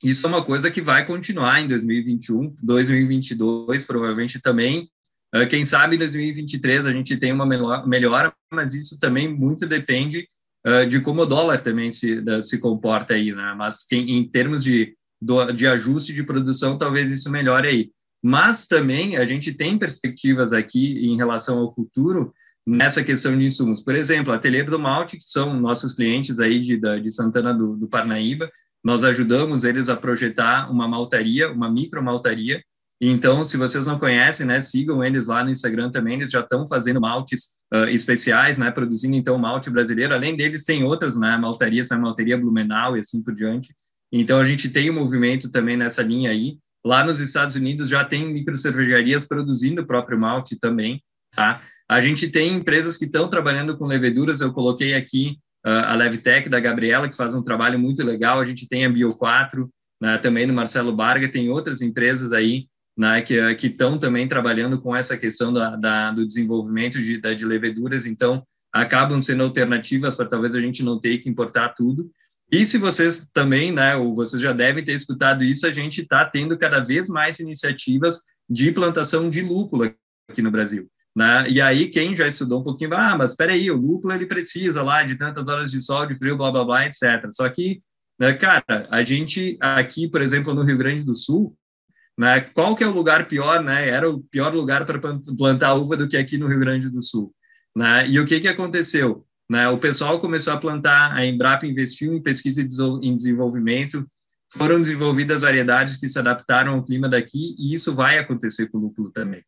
isso é uma coisa que vai continuar em 2021, 2022, provavelmente também. Uh, quem sabe em 2023 a gente tem uma melhora, mas isso também muito depende de como o dólar também se, se comporta aí, né? Mas quem, em termos de, do, de ajuste de produção, talvez isso melhore aí mas também a gente tem perspectivas aqui em relação ao futuro nessa questão de insumos. Por exemplo, a Ateliê do Malte, que são nossos clientes aí de, de Santana do, do Parnaíba, nós ajudamos eles a projetar uma maltaria, uma micro maltaria. Então, se vocês não conhecem, né, sigam eles lá no Instagram também, eles já estão fazendo maltes uh, especiais, né, produzindo então malte brasileiro. Além deles, tem outras, né, maltarias, a maltaria Blumenau e assim por diante. Então, a gente tem um movimento também nessa linha aí. Lá nos Estados Unidos já tem micro cervejarias produzindo o próprio malte também, tá? A gente tem empresas que estão trabalhando com leveduras, eu coloquei aqui uh, a Levtech da Gabriela, que faz um trabalho muito legal, a gente tem a Bio4, né, também no Marcelo Barga, tem outras empresas aí né, que estão também trabalhando com essa questão da, da do desenvolvimento de, da, de leveduras, então acabam sendo alternativas para talvez a gente não ter que importar tudo, e se vocês também, né, ou vocês já devem ter escutado isso, a gente está tendo cada vez mais iniciativas de plantação de lúpula aqui no Brasil. Né? E aí, quem já estudou um pouquinho, ah, mas espera aí, o lúpulo ele precisa lá de tantas horas de sol, de frio, blá, blá, blá, etc. Só que, né, cara, a gente aqui, por exemplo, no Rio Grande do Sul, né, qual que é o lugar pior, né? Era o pior lugar para plantar uva do que aqui no Rio Grande do Sul. Né? E o que, que aconteceu? Né? O pessoal começou a plantar, a Embrapa investiu em pesquisa e desenvolvimento, foram desenvolvidas variedades que se adaptaram ao clima daqui, e isso vai acontecer com o lúpulo também.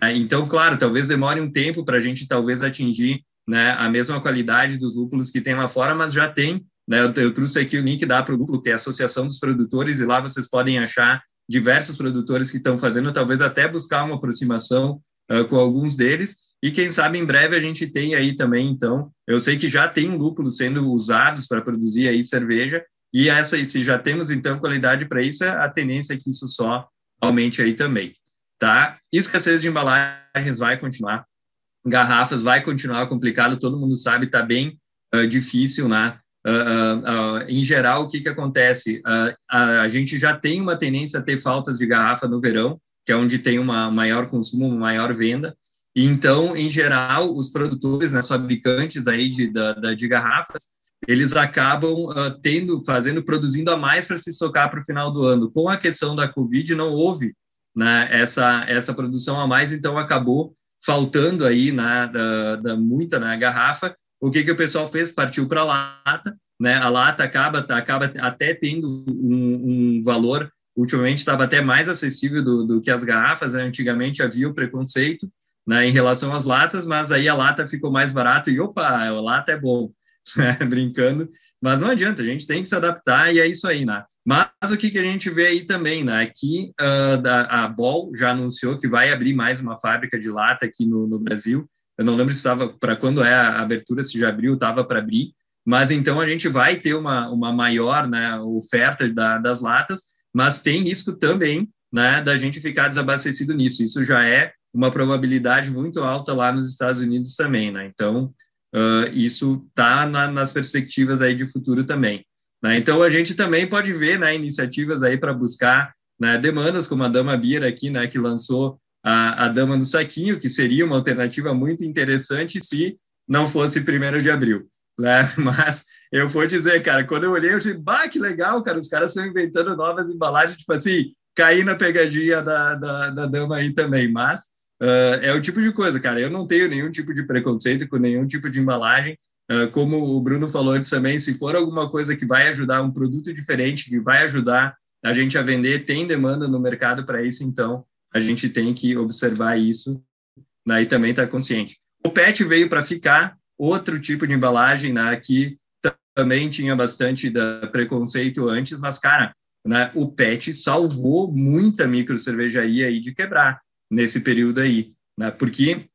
Né? Então, claro, talvez demore um tempo para a gente talvez atingir né, a mesma qualidade dos lúpulos que tem lá fora, mas já tem. Né, eu, eu trouxe aqui o link da Produlúpulo, que é a Associação dos Produtores, e lá vocês podem achar diversos produtores que estão fazendo, talvez até buscar uma aproximação uh, com alguns deles, e quem sabe em breve a gente tem aí também, então, eu sei que já tem lúpulos sendo usados para produzir aí cerveja, e essa, se já temos então qualidade para isso, a tendência é que isso só aumente aí também, tá? Escassez de embalagens vai continuar, garrafas vai continuar complicado, todo mundo sabe, está bem uh, difícil, né? Uh, uh, em geral, o que, que acontece? a gente já tem uma tendência a ter faltas de garrafa no verão, que é onde tem uma maior consumo, uma maior venda, Então, em geral, os produtores, né, fabricantes aí de, da, de garrafas, eles acabam uh, tendo, fazendo, produzindo a mais para se estocar para o final do ano. Com a questão da Covid, não houve né, essa, essa produção a mais, então acabou faltando aí na né, da, da muita na né, garrafa. O que, que o pessoal fez? Partiu para a lata, né? A lata acaba, acaba até tendo um, um valor, ultimamente estava até mais acessível do, do que as garrafas, né? antigamente havia o preconceito né, em relação às latas, mas aí a lata ficou mais barata e opa, a lata é bom. né, brincando, mas não adianta, a gente tem que se adaptar e é isso aí, né? Mas o que, que a gente vê aí também, né? Que uh, da, a Ball já anunciou que vai abrir mais uma fábrica de lata aqui no, no Brasil. Eu não lembro se estava para quando é a abertura, se já abriu, estava para abrir. Mas então a gente vai ter uma, uma maior né, oferta da, das latas, mas tem risco também né, da gente ficar desabastecido nisso. Isso já é uma probabilidade muito alta lá nos Estados Unidos também, né? Então, uh, isso está na, nas perspectivas aí de futuro também. Né? Então, a gente também pode ver né, iniciativas aí para buscar né, demandas, como a Dama Bira aqui, né, que lançou a, a Dama no Saquinho, que seria uma alternativa muito interessante se não fosse primeiro de abril. Né? Mas eu vou dizer, cara, quando eu olhei, eu disse, bah, que legal, cara, os caras estão inventando novas embalagens, tipo assim, cair na pegadinha da, da, da dama aí também, mas Uh, é o tipo de coisa, cara. Eu não tenho nenhum tipo de preconceito com nenhum tipo de embalagem. Uh, como o Bruno falou antes também, se for alguma coisa que vai ajudar um produto diferente, que vai ajudar a gente a vender, tem demanda no mercado para isso, então a gente tem que observar isso né, e também estar tá consciente. O PET veio para ficar, outro tipo de embalagem né, que também tinha bastante da preconceito antes, mas, cara, né, o PET salvou muita micro cervejaria aí de quebrar nesse período aí, né? Porque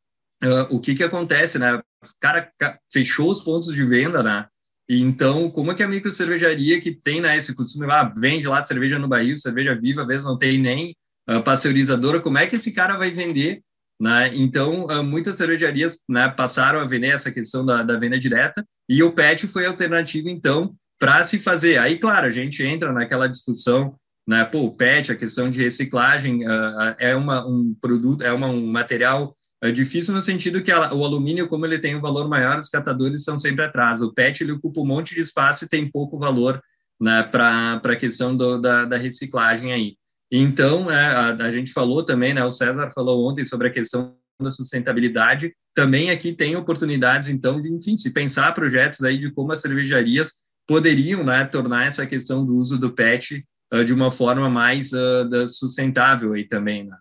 uh, o que que acontece, né? O cara fechou os pontos de venda, né? E então, como é que a micro cervejaria que tem né, esse costume, ah, vende lá cerveja no barril, cerveja viva, às vezes não tem nem uh, pasteurizadora, como é que esse cara vai vender? Né? Então, uh, muitas cervejarias né, passaram a vender essa questão da, da venda direta, e o PET foi a alternativa, então, para se fazer. Aí, claro, a gente entra naquela discussão né? Pô, o PET, a questão de reciclagem, uh, é uma, um produto, é uma, um material uh, difícil no sentido que o alumínio, como ele tem um valor maior, os catadores são sempre atrás. O PET, ele ocupa um monte de espaço e tem pouco valor né, para a questão do, da, da, reciclagem aí. Então, é, a, a, gente falou também, né, o César falou ontem sobre a questão da sustentabilidade, também aqui tem oportunidades, então, de, enfim, se pensar projetos aí de como as cervejarias poderiam né, tornar essa questão do uso do PET de uma forma mais uh, sustentável aí também. Né?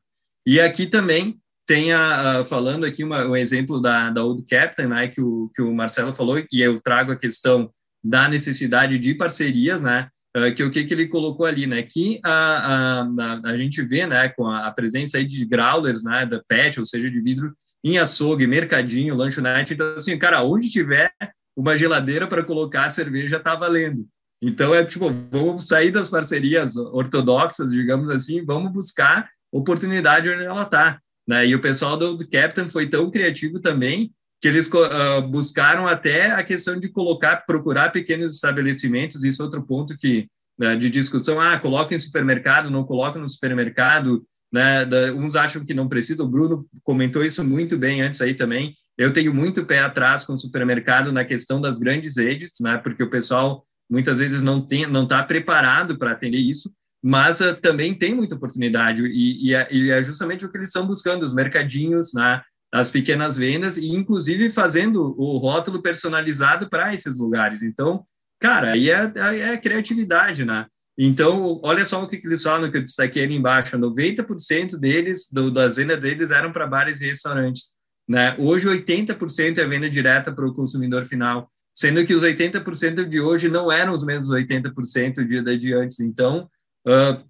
E aqui também tem a, uh, falando aqui uma, um exemplo da, da Old Captain, né, que o, que o Marcelo falou, e eu trago a questão da necessidade de parcerias, né, uh, que o que, que ele colocou ali, né, que a, a, a, gente vê, né, com a, a presença aí de growlers, né, da PET, ou seja, de vidro, em açougue, mercadinho, lanchonete, então assim, cara, onde tiver uma geladeira para colocar a cerveja, tá valendo. Então, é tipo, vamos sair das parcerias ortodoxas, digamos assim, vamos buscar oportunidade onde ela está. Né? E o pessoal do, do Captain foi tão criativo também que eles uh, buscaram até a questão de colocar, procurar pequenos estabelecimentos, isso é outro ponto que né, de discussão, ah, coloca em supermercado, não coloca no supermercado, né, da, uns acham que não precisa, o Bruno comentou isso muito bem antes aí também, eu tenho muito pé atrás com o supermercado na questão das grandes redes, né, porque o pessoal muitas vezes não tem, não está preparado para atender isso, mas uh, também tem muita oportunidade e, e, é, e, é, justamente o que eles estão buscando, os mercadinhos, né, as pequenas vendas e inclusive fazendo o rótulo personalizado para esses lugares. Então, cara, aí é, é criatividade, né? Então, olha só o que, que eles falam, que eu destaquei ali embaixo, 90% deles, do, das vendas deles eram para bares e restaurantes. Né? Hoje, 80% é venda direta para o consumidor final sendo que os 80% de hoje não eram os mesmos 80% de, de antes. Então, uh,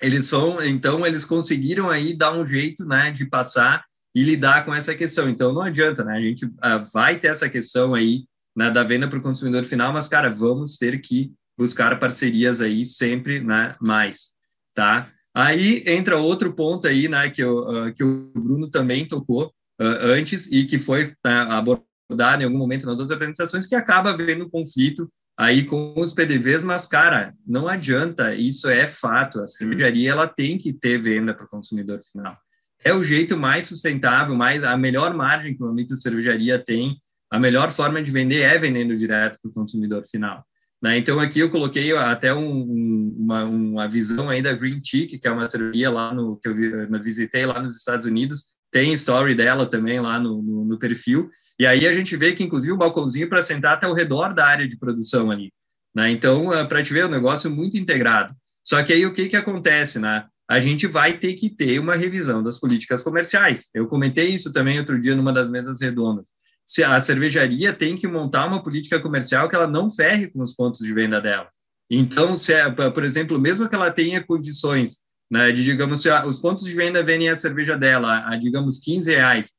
eles vão, então eles conseguiram aí dar um jeito, né, de passar e lidar com essa questão. Então, não adianta, né? A gente uh, vai ter essa questão aí né, da venda para o consumidor final, mas cara, vamos ter que buscar parcerias aí sempre, né, mais, tá? Aí entra outro ponto aí, né, que, eu, uh, que o Bruno também tocou antes e que foi abordado abordado em algum momento nas outras apresentações, que acaba havendo conflito aí com os PDVs, mas, cara, não adianta, isso é fato, a cervejaria ela tem que ter venda para o consumidor final. é o jeito mais sustentável, mais a melhor margem que uma micro cervejaria tem, a melhor forma de vender é vendendo direto para o consumidor final. Né? Então, aqui eu coloquei até um, uma, uma, visão aí da Green Cheek, que é uma cervejaria lá no, que eu visitei lá nos Estados Unidos, tem story dela também lá no, no, no, perfil, e aí a gente vê que, inclusive, o balcãozinho para sentar até ao redor da área de produção ali. Né? Então, é, para te ver, é um negócio muito integrado. Só que aí o que, que acontece, né? A gente vai ter que ter uma revisão das políticas comerciais. Eu comentei isso também outro dia numa das mesas redondas se a cervejaria tem que montar uma política comercial que ela não ferre com os pontos de venda dela. Então, se é, por exemplo, mesmo que ela tenha condições, né, de, digamos, se os pontos de venda vendem a cerveja dela a, digamos, 15 reais,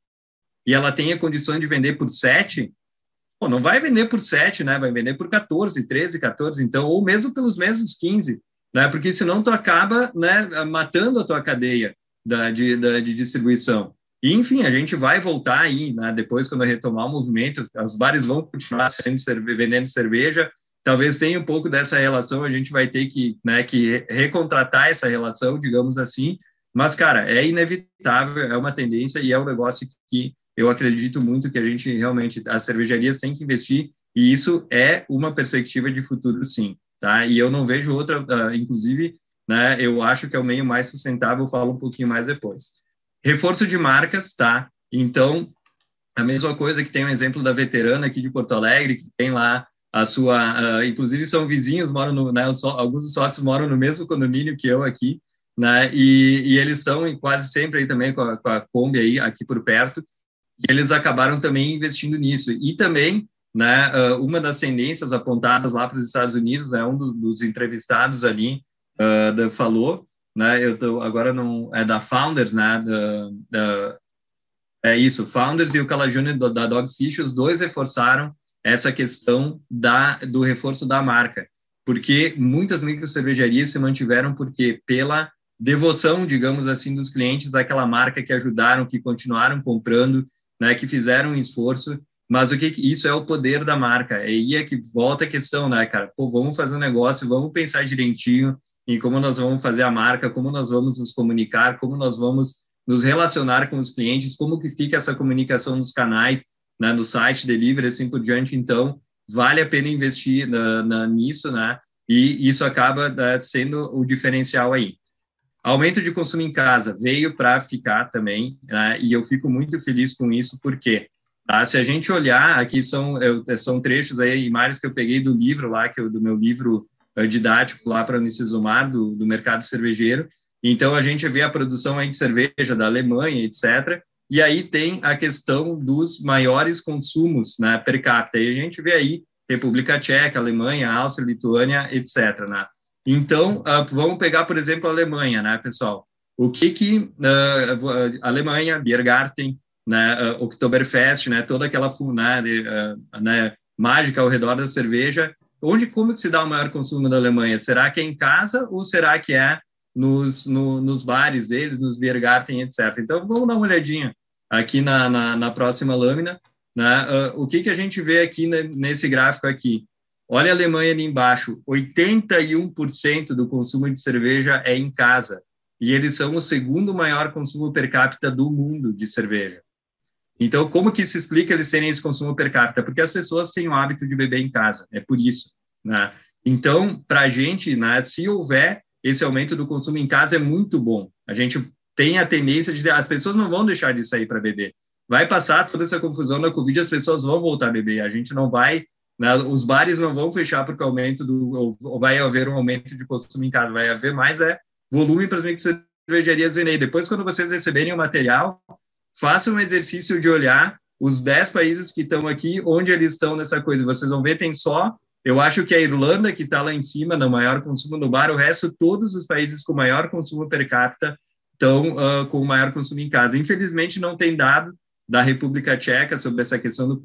e ela tenha condições de vender por 7, pô, não vai vender por 7, né, vai vender por 14, 13, 14, então, ou mesmo pelos mesmos 15, né, porque senão tu acaba, né, matando a tua cadeia da, de, da, de distribuição. E, enfim, a gente vai voltar aí, né? depois, quando retomar o movimento, os bares vão continuar sendo vendendo cerveja, talvez tenha um pouco dessa relação, a gente vai ter que, né, que recontratar essa relação, digamos assim, mas, cara, é inevitável, é uma tendência e é um negócio que eu acredito muito que a gente realmente, as cervejarias têm que investir e isso é uma perspectiva de futuro, sim, tá? E eu não vejo outra, uh, inclusive, né, eu acho que é o meio mais sustentável, falo um pouquinho mais depois. Reforço de marcas, tá? Então, a mesma coisa que tem um exemplo da veterana aqui de Porto Alegre, que tem lá a sua, uh, inclusive são vizinhos, moram no, né, alguns sócios moram no mesmo condomínio que eu aqui, né, e, e eles são quase sempre aí também com a, com a Kombi aí aqui por perto, e eles acabaram também investindo nisso. E também, né, uh, uma das tendências apontadas lá para os Estados Unidos, né, um dos, dos entrevistados ali uh, da, falou né? Eu tô, agora não é da Founders, né? Da, da, é isso, Founders e o Cala da Dogfish, os dois reforçaram essa questão da do reforço da marca, porque muitas micro cervejarias se mantiveram porque pela devoção, digamos assim, dos clientes àquela marca que ajudaram, que continuaram comprando, né, que fizeram um esforço, mas o que isso é o poder da marca. E aí é que volta a questão, né, cara? Pô, vamos fazer um negócio, vamos pensar direitinho, em como nós vamos fazer a marca, como nós vamos nos comunicar, como nós vamos nos relacionar com os clientes, como que fica essa comunicação nos canais, né, no site, delivery, assim por diante. Então, vale a pena investir na, na, nisso, né? E isso acaba né, sendo o diferencial aí. Aumento de consumo em casa veio para ficar também, né? E eu fico muito feliz com isso, porque tá? se a gente olhar, aqui são, eu, são trechos aí, imagens que eu peguei do livro lá, que eu, do meu livro eh, didático lá para Unicesumar, do, do mercado cervejeiro. Então, a gente vê a produção aí de cerveja da Alemanha, etc. E aí tem a questão dos maiores consumos né, per capita. E a gente vê aí República Tcheca, Alemanha, Áustria, Lituânia, etc. Né? Então, uh, vamos pegar, por exemplo, a Alemanha, né, pessoal? O que que uh, Alemanha, Biergarten, né, uh, Oktoberfest, né, toda aquela né, uh, né, mágica ao redor da cerveja, onde como que se dá o maior consumo na Alemanha? Será que é em casa ou será que é nos, no, nos bares deles, nos Biergarten, etc. Então, vamos dar uma olhadinha aqui na, na, na próxima lâmina. Né? Uh, o que, que a gente vê aqui nesse gráfico aqui? Olha a Alemanha ali embaixo, 81% do consumo de cerveja é em casa. E eles são o segundo maior consumo per capita do mundo de cerveja. Então, como que se explica eles terem esse consumo per capita? Porque as pessoas têm o hábito de beber em casa, é por isso. Né? Então, para a gente, né, se houver esse aumento do consumo em casa, é muito bom. A gente tem a tendência de... As pessoas não vão deixar de sair para beber. Vai passar toda essa confusão da Covid, as pessoas vão voltar a beber. A gente não vai... Né, os bares não vão fechar porque aumento do... Ou vai haver um aumento de consumo em casa. Vai haver mais é, volume para as cervejarias vender. Depois, quando vocês receberem o material, faça um exercício de olhar os 10 países que estão aqui, onde eles estão nessa coisa. Vocês vão ver, tem só, eu acho que a Irlanda, que está lá em cima, no maior consumo no bar, o resto, todos os países com maior consumo per capita estão uh, com maior consumo em casa. Infelizmente, não tem dado da República Tcheca sobre essa questão do,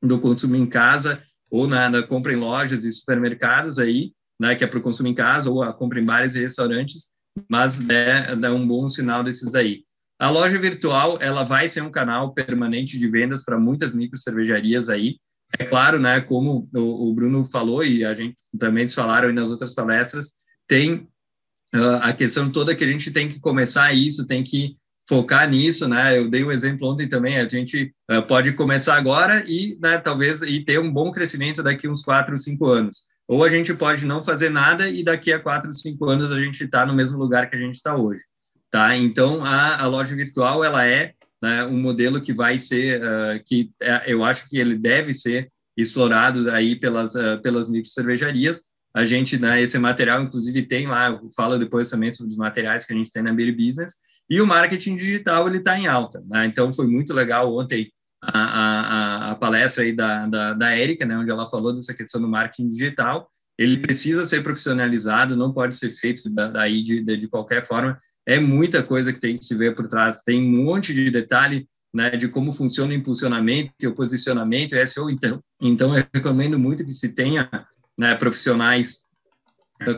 do consumo em casa ou na, na, compra em lojas e supermercados aí, né, que é para o consumo em casa, ou a compra em bares e restaurantes, mas é, é um bom sinal desses aí. A loja virtual, ela vai ser um canal permanente de vendas para muitas micro cervejarias aí. É claro, né, como o, Bruno falou e a gente também falaram nas outras palestras, tem uh, a questão toda que a gente tem que começar isso, tem que focar nisso, né? Eu dei um exemplo ontem também, a gente uh, pode começar agora e, né, talvez, e ter um bom crescimento daqui uns quatro, cinco anos. Ou a gente pode não fazer nada e daqui a quatro, cinco anos a gente está no mesmo lugar que a gente está hoje, tá? Então, a, a loja virtual, ela é né, um modelo que vai ser, uh, que é, eu acho que ele deve ser explorado aí pelas, uh, pelas micro cervejarias. A gente, né, esse material, inclusive, tem lá, eu falo depois também sobre os materiais que a gente tem na Beer Business, e o marketing digital ele está em alta. Né? Então foi muito legal ontem a, a, a palestra aí da, da, da né, onde ela falou dessa questão do marketing digital. Ele precisa ser profissionalizado, não pode ser feito daí de, de, de qualquer forma. É muita coisa que tem que se ver por trás, tem um monte de detalhe né, de como funciona o impulsionamento e o posicionamento, SEO. Então, então eu recomendo muito que se tenha né, profissionais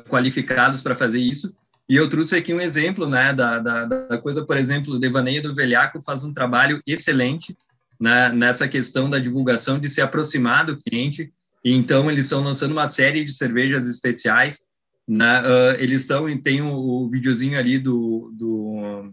qualificados para fazer isso e eu trouxe aqui um exemplo né, da, da, da coisa, por exemplo, o Devaneio do Velhaco faz um trabalho excelente né, nessa questão da divulgação, de se aproximar do cliente. E, então, eles estão lançando uma série de cervejas especiais. Né, uh, eles estão, tem o, o videozinho ali do, do,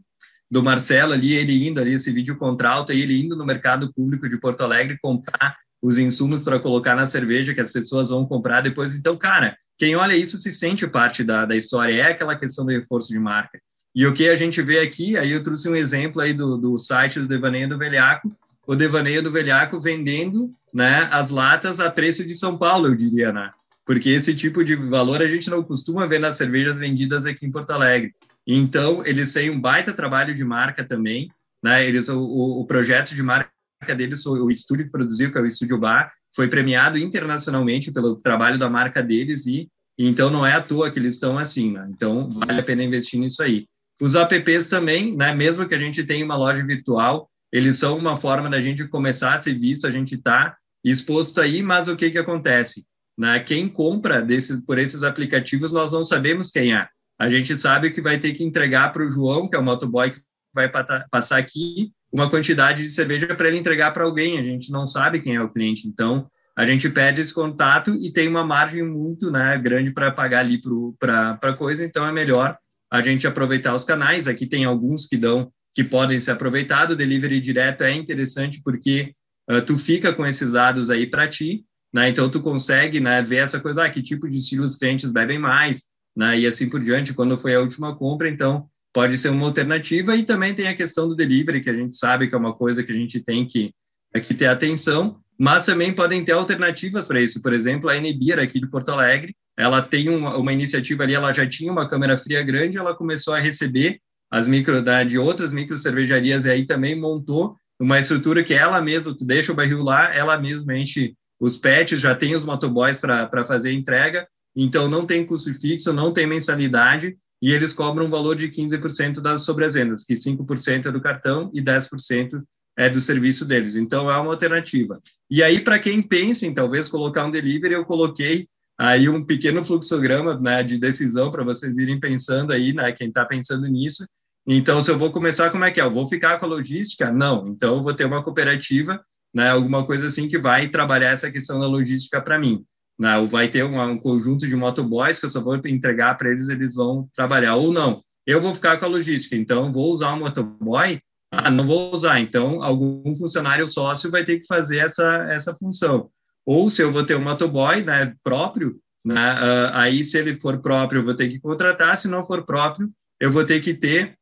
do Marcelo ali, ele indo ali, esse vídeo contralto, e ele indo no mercado público de Porto Alegre comprar os insumos para colocar na cerveja que as pessoas vão comprar depois. Então, cara, quem olha isso se sente parte da, da história, é aquela questão do reforço de marca. E o que a gente vê aqui, aí eu trouxe um exemplo aí do, do site do Devaneio do Velhaco, o Devaneio do Velhaco vendendo né, as latas a preço de São Paulo, eu diria, né? Porque esse tipo de valor a gente não costuma ver nas cervejas vendidas aqui em Porto Alegre. Então, eles têm um baita trabalho de marca também, né? Eles, o, o projeto de marca deles, o estúdio que produziu, que é o Estúdio Bar, foi premiado internacionalmente pelo trabalho da marca deles e então não é à toa que eles estão assim, né? Então vale a pena investir nisso aí. Os apps também, né? Mesmo que a gente tenha uma loja virtual, eles são uma forma da gente começar a ser visto, a gente está exposto aí, mas o que que acontece? Né? Quem compra desses, por esses aplicativos, nós não sabemos quem é. A gente sabe que vai ter que entregar para o João, que é o motoboy que vai passar aqui, uma quantidade de cerveja para ele entregar para alguém. A gente não sabe quem é o cliente. Então, a gente pede esse contato e tem uma margem muito né, grande para pagar ali para coisa. Então, é melhor a gente aproveitar os canais. Aqui tem alguns que dão que podem ser aproveitados. Delivery direto é interessante porque uh, tu fica com esses dados aí para ti, né? Então tu consegue, né, ver essa coisa, ah, que tipo de estilo os clientes bebem mais, né? E assim por diante. Quando foi a última compra, então pode ser uma alternativa. E também tem a questão do delivery, que a gente sabe que é uma coisa que a gente tem que, é que ter atenção, mas também podem ter alternativas para isso. Por exemplo, a Enebira, aqui de Porto Alegre, ela tem uma, uma, iniciativa ali, ela já tinha uma câmera fria grande, ela começou a receber as micro da, de outras micro cervejarias e aí também montou uma estrutura que ela mesma, tu deixa o barril lá, ela mesma enche os pets, já tem os motoboys para fazer entrega, então não tem custo fixo, não tem mensalidade, e eles cobram um valor de 15% das sobrevendas, que 5% é do cartão e 10% é do serviço deles. Então, é uma alternativa. E aí, para quem pensa em talvez colocar um delivery, eu coloquei aí um pequeno fluxograma né, de decisão para vocês irem pensando aí, né, quem está pensando nisso. Então, se eu vou começar, como é que é? Eu vou ficar com a logística? Não. Então, eu vou ter uma cooperativa, né, alguma coisa assim que vai trabalhar essa questão da logística para mim. Né? Ou vai ter um, um conjunto de motoboys que eu só vou entregar para eles, eles vão trabalhar. Ou não, eu vou ficar com a logística. Então, vou usar um motoboy, ah, não vou usar. Então, algum funcionário sócio vai ter que fazer essa, essa função. Ou se eu vou ter um motoboy né, próprio, né, uh, aí se ele for próprio, eu vou ter que contratar. Se não for próprio, eu vou ter que ter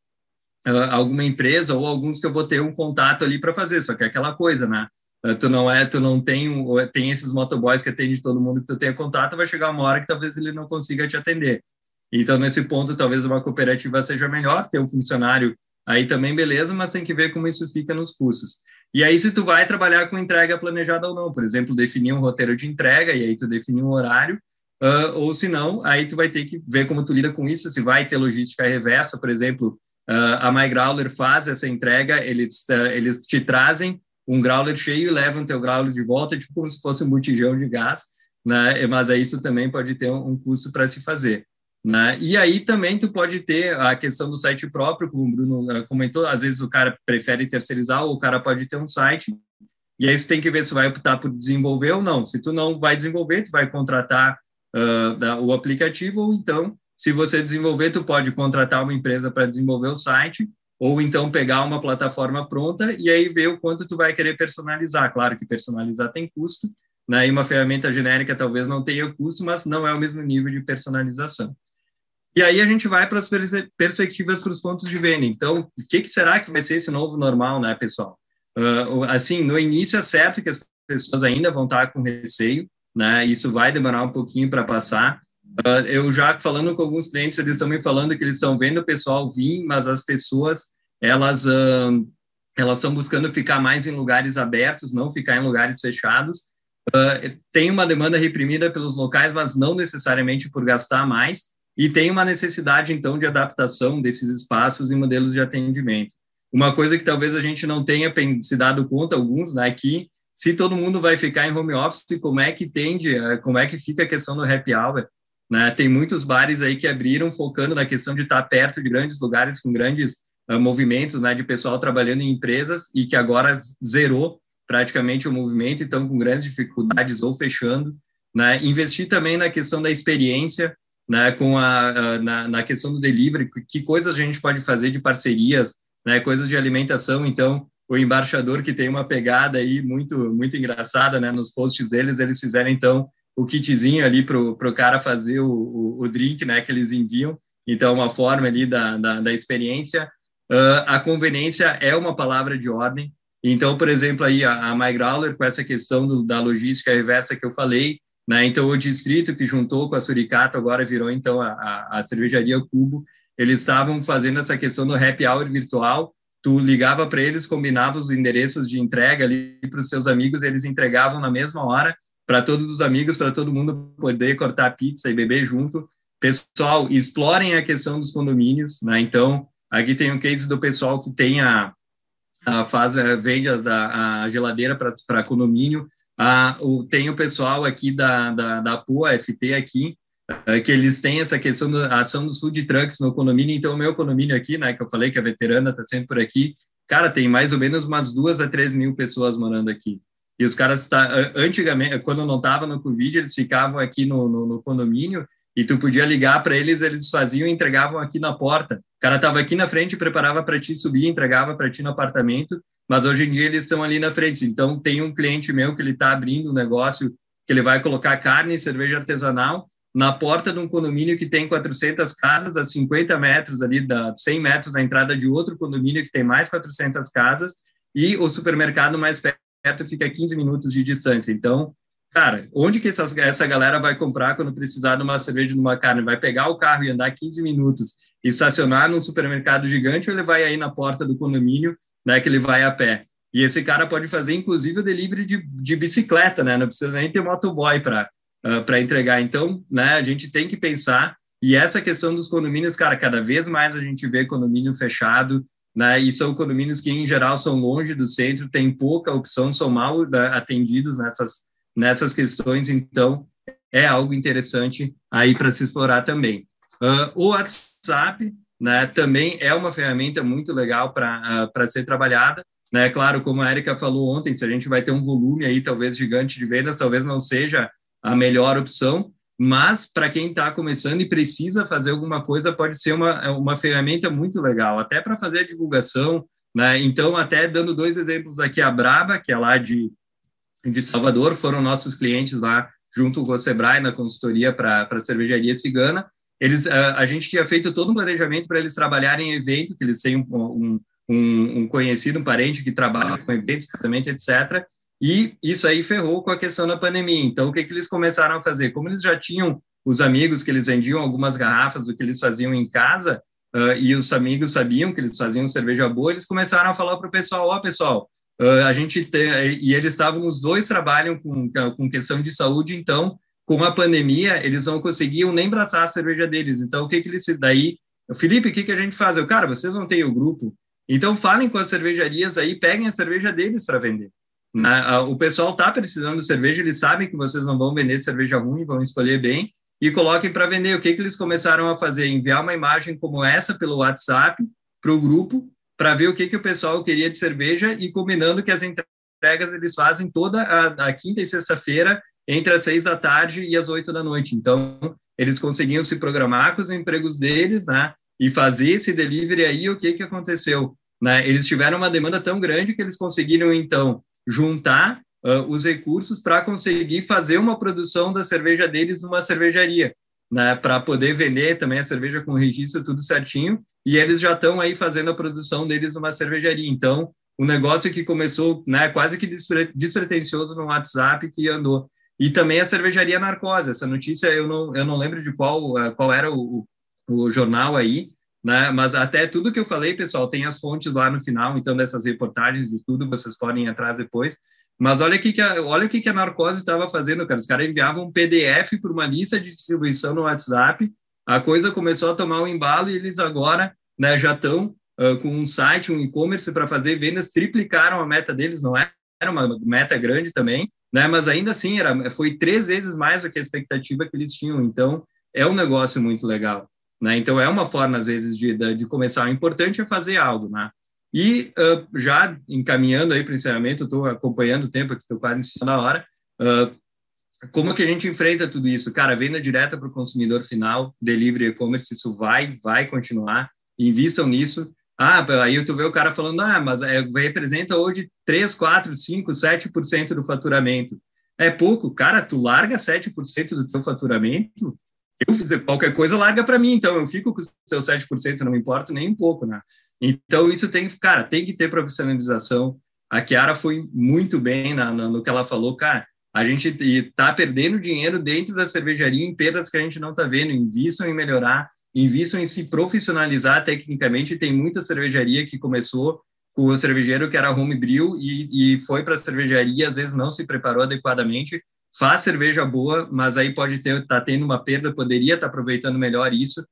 uh, alguma empresa ou alguns que eu vou ter um contato ali para fazer. Só que é aquela coisa, né? Uh, tu não é, tu não tem, um, tem esses motoboys que atendem todo mundo que tu tenha contato, vai chegar uma hora que talvez ele não consiga te atender. Então, nesse ponto, talvez uma cooperativa seja melhor, ter um funcionário aí também beleza, mas tem que ver como isso fica nos custos. E aí, se tu vai trabalhar com entrega planejada ou não, por exemplo, definir um roteiro de entrega e aí tu definir um horário, uh, ou se não, aí tu vai ter que ver como tu lida com isso, se vai ter logística reversa, por exemplo, uh, a MyGrowler faz essa entrega, eles, uh, eles te trazem um growler cheio e levam teu growler de volta, tipo como se fosse um botijão de gás, né? Mas aí isso também pode ter um, um custo para se fazer. Né? E aí também tu pode ter a questão do site próprio, como o Bruno eh, comentou, às vezes o cara prefere terceirizar ou o cara pode ter um site, e aí você tem que ver se vai optar por desenvolver ou não. Se tu não vai desenvolver, tu vai contratar uh, o aplicativo, ou então, se você desenvolver, tu pode contratar uma empresa para desenvolver o site, ou então pegar uma plataforma pronta e aí ver o quanto tu vai querer personalizar. Claro que personalizar tem custo, né? E uma ferramenta genérica talvez não tenha custo, mas não é o mesmo nível de personalização. E aí a gente vai para as perspectivas para os pontos de venda. Então, o que, que, será que vai ser esse novo normal, né, pessoal? Uh, assim, no início é certo que as pessoas ainda vão estar com receio, né? Isso vai demorar um pouquinho para passar. Uh, eu já falando com alguns clientes, eles estão me falando que eles estão vendo o pessoal vir, mas as pessoas elas uh, elas estão buscando ficar mais em lugares abertos, não ficar em lugares fechados. Uh, tem uma demanda reprimida pelos locais, mas não necessariamente por gastar mais, e tem uma necessidade, então, de adaptação desses espaços e modelos de atendimento. Uma coisa que talvez a gente não tenha se dado conta, alguns, né, que se todo mundo vai ficar em home office, como é que tende, como é que fica a questão do happy hour? Né? Tem muitos bares aí que abriram focando na questão de estar perto de grandes lugares com grandes uh, movimentos né, de pessoal trabalhando em empresas e que agora zerou praticamente o movimento, então com grandes dificuldades ou fechando, né? Investir também na questão da experiência, né? Com a, na, na questão do delivery, que coisas a gente pode fazer de parcerias, né? Coisas de alimentação, então o embaixador que tem uma pegada aí muito muito engraçada, né? Nos posts deles eles fizeram então o kitzinho ali pro pro cara fazer o, o, o drink, né? Que eles enviam, então uma forma ali da, da, da experiência. Uh, a conveniência é uma palavra de ordem, então, por exemplo, aí a, a MyGrawler, com essa questão do, da logística reversa que eu falei, né? Então, o distrito que juntou com a Suricato agora virou, então, a, a, a cervejaria Cubo. Eles estavam fazendo essa questão do happy hour virtual. Tu ligava para eles, combinava os endereços de entrega ali para os seus amigos, eles entregavam na mesma hora para todos os amigos, para todo mundo poder cortar pizza e beber junto. Pessoal, explorem a questão dos condomínios, né? Então, aqui tem um case do pessoal que tem a, a faz, vende a, a geladeira para condomínio. A, o, tem o pessoal aqui da, da, da PUA, FT aqui, é, que eles têm essa questão da ação dos food trucks no condomínio. Então, o meu condomínio aqui, né, que eu falei que a veterana está sempre por aqui, cara, tem mais ou menos umas duas a três mil pessoas morando aqui. E os caras, tá, antigamente, quando não estava no Covid, eles ficavam aqui no, no, no condomínio e tu podia ligar para eles, eles faziam e entregavam aqui na porta. O cara estava aqui na frente, preparava para ti subir, entregava para ti no apartamento, mas hoje em dia eles estão ali na frente. Então, tem um cliente meu que ele está abrindo um negócio que ele vai colocar carne e cerveja artesanal na porta de um condomínio que tem 400 casas, a 50 metros ali, da 100 metros da entrada de outro condomínio que tem mais 400 casas, e o supermercado mais perto fica a 15 minutos de distância. Então, Cara, onde que essas, essa galera vai comprar quando precisar de uma cerveja de uma carne? Vai pegar o carro e andar 15 minutos e estacionar num supermercado gigante ou ele vai aí na porta do condomínio, né, que ele vai a pé? E esse cara pode fazer, inclusive, o delivery de, de bicicleta, né? Não precisa nem ter motoboy para uh, para entregar. Então, né, a gente tem que pensar. E essa questão dos condomínios, cara, cada vez mais a gente vê condomínio fechado, né? E são condomínios que, em geral, são longe do centro, tem pouca opção, são mal né, atendidos nessas nessas questões, então é algo interessante aí para se explorar também. Uh, o WhatsApp, né, também é uma ferramenta muito legal para uh, ser trabalhada, né? Claro, como a Erika falou ontem, se a gente vai ter um volume aí talvez gigante de vendas, talvez não seja a melhor opção, mas para quem está começando e precisa fazer alguma coisa, pode ser uma, uma ferramenta muito legal, até para fazer a divulgação, né? Então, até dando dois exemplos aqui, a Braba, que é lá de, de Salvador, foram nossos clientes lá, junto com o Sebrae, na consultoria para a cervejaria cigana. Eles, a, a, gente tinha feito todo um planejamento para eles trabalharem em evento, que eles têm um, um, um conhecido, um parente que trabalha com eventos, casamento, etc. E isso aí ferrou com a questão da pandemia. Então, o que, que eles começaram a fazer? Como eles já tinham os amigos que eles vendiam algumas garrafas do que eles faziam em casa, uh, e os amigos sabiam que eles faziam cerveja boa, eles começaram a falar para o pessoal: Ó, oh, pessoal, Uh, a gente tem, e eles estavam, os dois trabalham com, com questão de saúde, então, com a pandemia, eles não conseguiam nem braçar a cerveja deles. Então, o que que eles, daí, Felipe, o que que a gente faz? Eu, cara, vocês não têm o grupo, então falem com as cervejarias aí, peguem a cerveja deles para vender. Na, o pessoal está precisando de cerveja, eles sabem que vocês não vão vender cerveja ruim, vão escolher bem e coloquem para vender. O que que eles começaram a fazer? Enviar uma imagem como essa pelo WhatsApp para o grupo para ver o que, que o pessoal queria de cerveja e combinando que as entregas eles fazem toda a, a quinta e sexta-feira entre as seis da tarde e as oito da noite. Então, eles conseguiam se programar com os empregos deles, né? e fazer esse delivery aí, o que, que aconteceu? Né? Eles tiveram uma demanda tão grande que eles conseguiram, então, juntar uh, os recursos para conseguir fazer uma produção da cerveja deles numa cervejaria, né? para poder vender também a cerveja com registro, tudo certinho, e eles já estão aí fazendo a produção deles numa cervejaria. Então, um negócio que começou né, quase que despretensioso no WhatsApp que andou. E também a cervejaria Narcose. Essa notícia eu não, eu não lembro de qual, uh, qual era o, o jornal aí, né? Mas até tudo que eu falei, pessoal, tem as fontes lá no final, então dessas reportagens de tudo vocês podem ir atrás depois. Mas olha o que, a, olha o que a Narcose estava fazendo, cara. Os caras enviavam um PDF para uma lista de distribuição no WhatsApp. A coisa começou a tomar um embalo e eles agora né, já estão uh, com um site, um e-commerce para fazer vendas, triplicaram a meta deles, não é? era uma meta grande também, né? Mas ainda assim era, foi três vezes mais do que a expectativa que eles tinham. Então é um negócio muito legal. Né? Então, é uma forma, às vezes, de, de começar. O importante é fazer algo. Né? E uh, já encaminhando aí para o encerramento, estou acompanhando o tempo aqui, estou quase cima da hora. Uh, como que a gente enfrenta tudo isso? Cara, venda direta para o consumidor final, delivery e-commerce, isso vai, vai continuar. Invistam nisso. Ah, aí tu vê o cara falando, ah, mas é, representa hoje 3, 4, 5, 7% do faturamento. É pouco. Cara, tu larga 7% do teu faturamento, eu fizer qualquer coisa, larga para mim, então eu fico com o seu 7%, não me importa nem um pouco, né? Então isso tem, cara, tem que ter profissionalização. A Kiara foi muito bem na, na, no que ela falou, cara, a gente está perdendo dinheiro dentro da cervejaria em perdas que a gente não está vendo, invistam em melhorar, invistam em se profissionalizar tecnicamente, tem muita cervejaria que começou com o cervejeiro que era homebrew e, e foi para a cervejaria, às vezes não se preparou adequadamente, faz cerveja boa, mas aí pode ter tá tendo uma perda, poderia estar tá aproveitando melhor isso,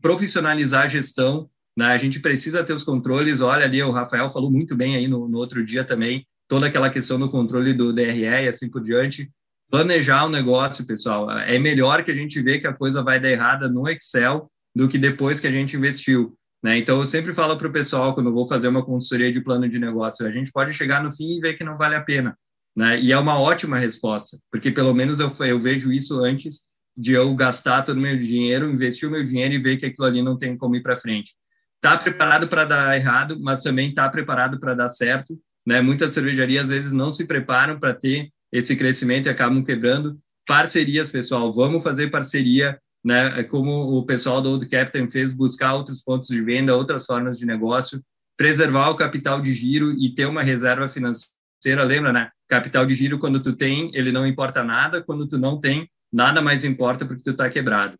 profissionalizar a gestão, né? A gente precisa ter os controles. Olha ali, o Rafael falou muito bem aí no, no outro dia também, toda aquela questão do controle do DRE e assim por diante. Planejar o negócio, pessoal, é melhor que a gente vê que a coisa vai dar errada no Excel do que depois que a gente investiu. Né? Então, eu sempre falo para o pessoal, quando vou fazer uma consultoria de plano de negócio, a gente pode chegar no fim e ver que não vale a pena. Né? E é uma ótima resposta, porque pelo menos eu, eu vejo isso antes de eu gastar todo o meu dinheiro, investir o meu dinheiro e ver que aquilo ali não tem como ir para frente. Está preparado para dar errado, mas também está preparado para dar certo. Né? Muitas cervejarias às vezes não se preparam para ter esse crescimento e acabam quebrando. Parcerias, pessoal, vamos fazer parceria, né? Como o pessoal do Old Captain fez, buscar outros pontos de venda, outras formas de negócio, preservar o capital de giro e ter uma reserva financeira. Lembra, né? Capital de giro, quando tu tem, ele não importa nada, quando tu não tem, nada mais importa porque tu está quebrado.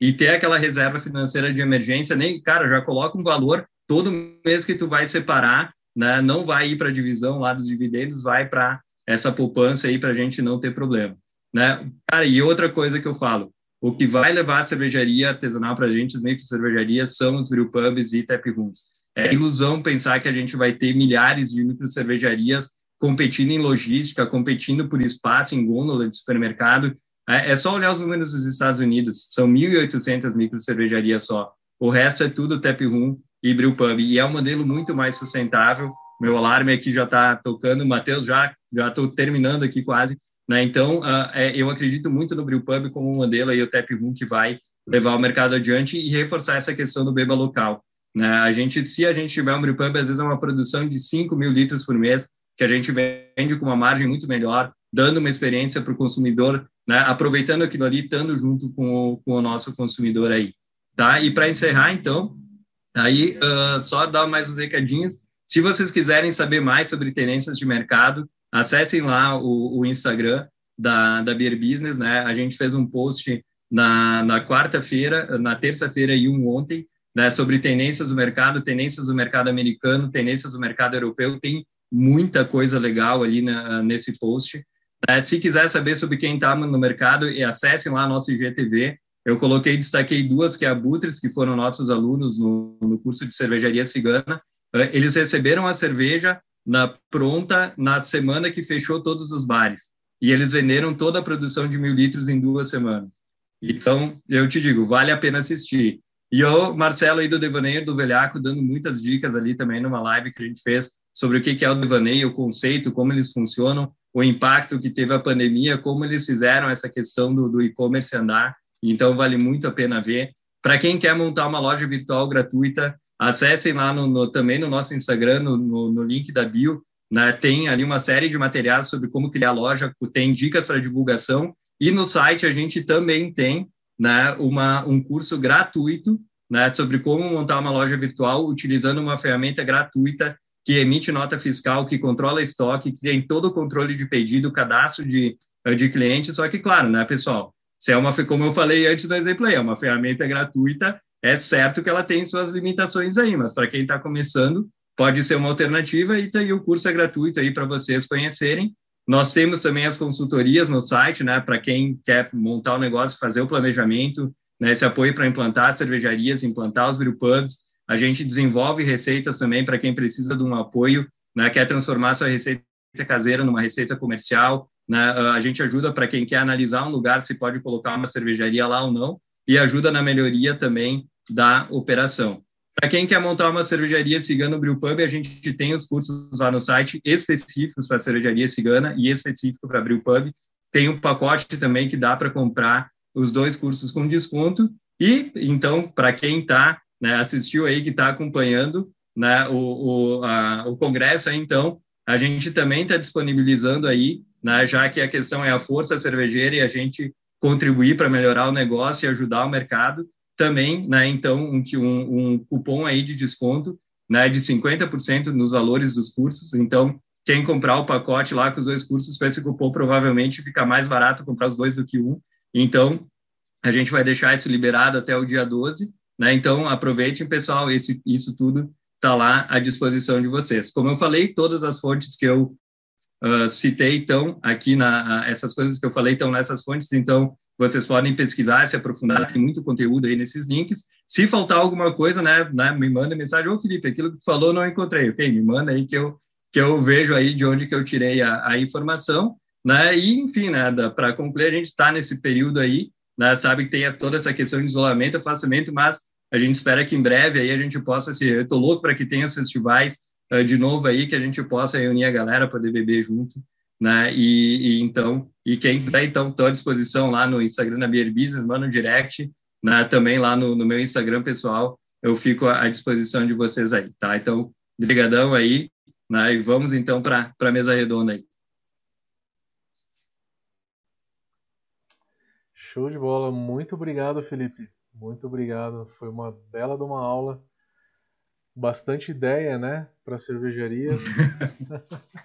E ter aquela reserva financeira de emergência, nem, cara, já coloca um valor todo mês que tu vai separar, né? Não vai ir para a divisão lá dos dividendos, vai para essa poupança aí para a gente não ter problema, né? Cara, e outra coisa que eu falo, o que vai levar a cervejaria artesanal para a gente, os micro cervejarias, são os brewpubs e tap rooms. É ilusão pensar que a gente vai ter milhares de micro cervejarias competindo em logística, competindo por espaço em gôndola de supermercado. É, é só olhar os números dos Estados Unidos, são 1.800 micro cervejarias só. O resto é tudo tap room e brew pub. E é um modelo muito mais sustentável. Meu alarme aqui já está tocando. Matheus, já já estou terminando aqui quase. Né? Então, uh, é, eu acredito muito no brew pub como um modelo aí, o tap room que vai levar o mercado adiante e reforçar essa questão do beba local. Né? A gente, se a gente tiver um brew pub, às vezes é uma produção de 5 mil litros por mês, que a gente vende com uma margem muito melhor, dando uma experiência para o consumidor, né, aproveitando aquilo ali, estando junto com o, com o nosso consumidor aí. Tá? E para encerrar, então, aí uh, só dar mais uns recadinhos. Se vocês quiserem saber mais sobre tendências de mercado, acessem lá o, o Instagram da, da Beer Business. Né? A gente fez um post na, na quarta-feira, na terça-feira e um ontem, né, sobre tendências do mercado, tendências do mercado americano, tendências do mercado europeu. Tem muita coisa legal ali na, nesse post. É, se quiser saber sobre quem está no mercado, acessem lá nosso IGTV. Eu coloquei, destaquei duas, que é a Butres, que foram nossos alunos no, no curso de cervejaria cigana. É, eles receberam a cerveja na pronta na semana que fechou todos os bares. E eles venderam toda a produção de mil litros em duas semanas. Então, eu te digo, vale a pena assistir. E o Marcelo aí do Devaneio do Velhaco dando muitas dicas ali também numa live que a gente fez sobre o que é o devaneio, o conceito, como eles funcionam, o impacto que teve a pandemia, como eles fizeram essa questão do, do e-commerce andar. Então, vale muito a pena ver. para quem quer montar uma loja virtual gratuita, acessem lá no, no também no nosso Instagram, no, no, no link da bio, né, tem ali uma série de materiais sobre como criar loja, tem dicas para divulgação, e no site a gente também tem né, uma, um curso gratuito né, sobre como montar uma loja virtual utilizando uma ferramenta gratuita que emite nota fiscal, que controla estoque, que tem todo o controle de pedido, cadastro de, de clientes. Só que, claro, né, pessoal? Se é uma, como eu falei antes do exemplo aí, é uma ferramenta gratuita, é certo que ela tem suas limitações aí, mas para quem está começando, pode ser uma alternativa e, tá, e o curso é gratuito aí para vocês conhecerem. Nós temos também as consultorias no site, né, para quem quer montar o um negócio, fazer o planejamento, né, esse apoio para implantar cervejarias, implantar os brewpubs. A gente desenvolve receitas também para quem precisa de um apoio, né, quer transformar sua receita caseira numa receita comercial. Né, a gente ajuda para quem quer analisar um lugar se pode colocar uma cervejaria lá ou não e ajuda na melhoria também da operação. Para quem quer montar uma cervejaria cigana Brewpub, a gente tem os cursos lá no site específicos para cervejaria cigana e específico para Brewpub. Tem um pacote também que dá para comprar os dois cursos com desconto. E, então, para quem está, né, assistiu aí, que está acompanhando né, o, o, a, o congresso, aí, então, a gente também está disponibilizando aí, né, já que a questão é a força cervejeira e a gente contribuir para melhorar o negócio e ajudar o mercado, também, né, então, um, um, cupom aí de desconto, né, de 50% nos valores dos cursos. Então, quem comprar o pacote lá com os dois cursos com esse cupom, provavelmente fica mais barato comprar os dois do que um. Então, a gente vai deixar isso liberado até o dia 12, né? Então, aproveitem, pessoal, esse, isso tudo está lá à disposição de vocês. Como eu falei, todas as fontes que eu uh, citei estão aqui, na, essas coisas que eu falei estão nessas fontes, então vocês podem pesquisar, se aprofundar, tem muito conteúdo aí nesses links. Se faltar alguma coisa, né, né me manda mensagem, ô Felipe, aquilo que tu falou não encontrei, ok? Me manda aí que eu, que eu vejo aí de onde que eu tirei a, a informação né? E, enfim, né, para concluir, a gente está nesse período aí, né, sabe que tem toda essa questão de isolamento, afastamento, mas a gente espera que em breve aí a gente possa se. Eu tô louco para que tenha os festivais uh, de novo aí, que a gente possa reunir a galera, poder beber junto, né? E, e então, e quem puder, então, estou à disposição lá no Instagram da Beer Business, manda um direct, né? Também lá no, no meu Instagram pessoal, eu fico à disposição de vocês aí, tá? Então, brigadão aí, né? E vamos então para a mesa redonda aí. Show de bola. Muito obrigado, Felipe. Muito obrigado. Foi uma bela de uma aula. Bastante ideia, né, para cervejarias.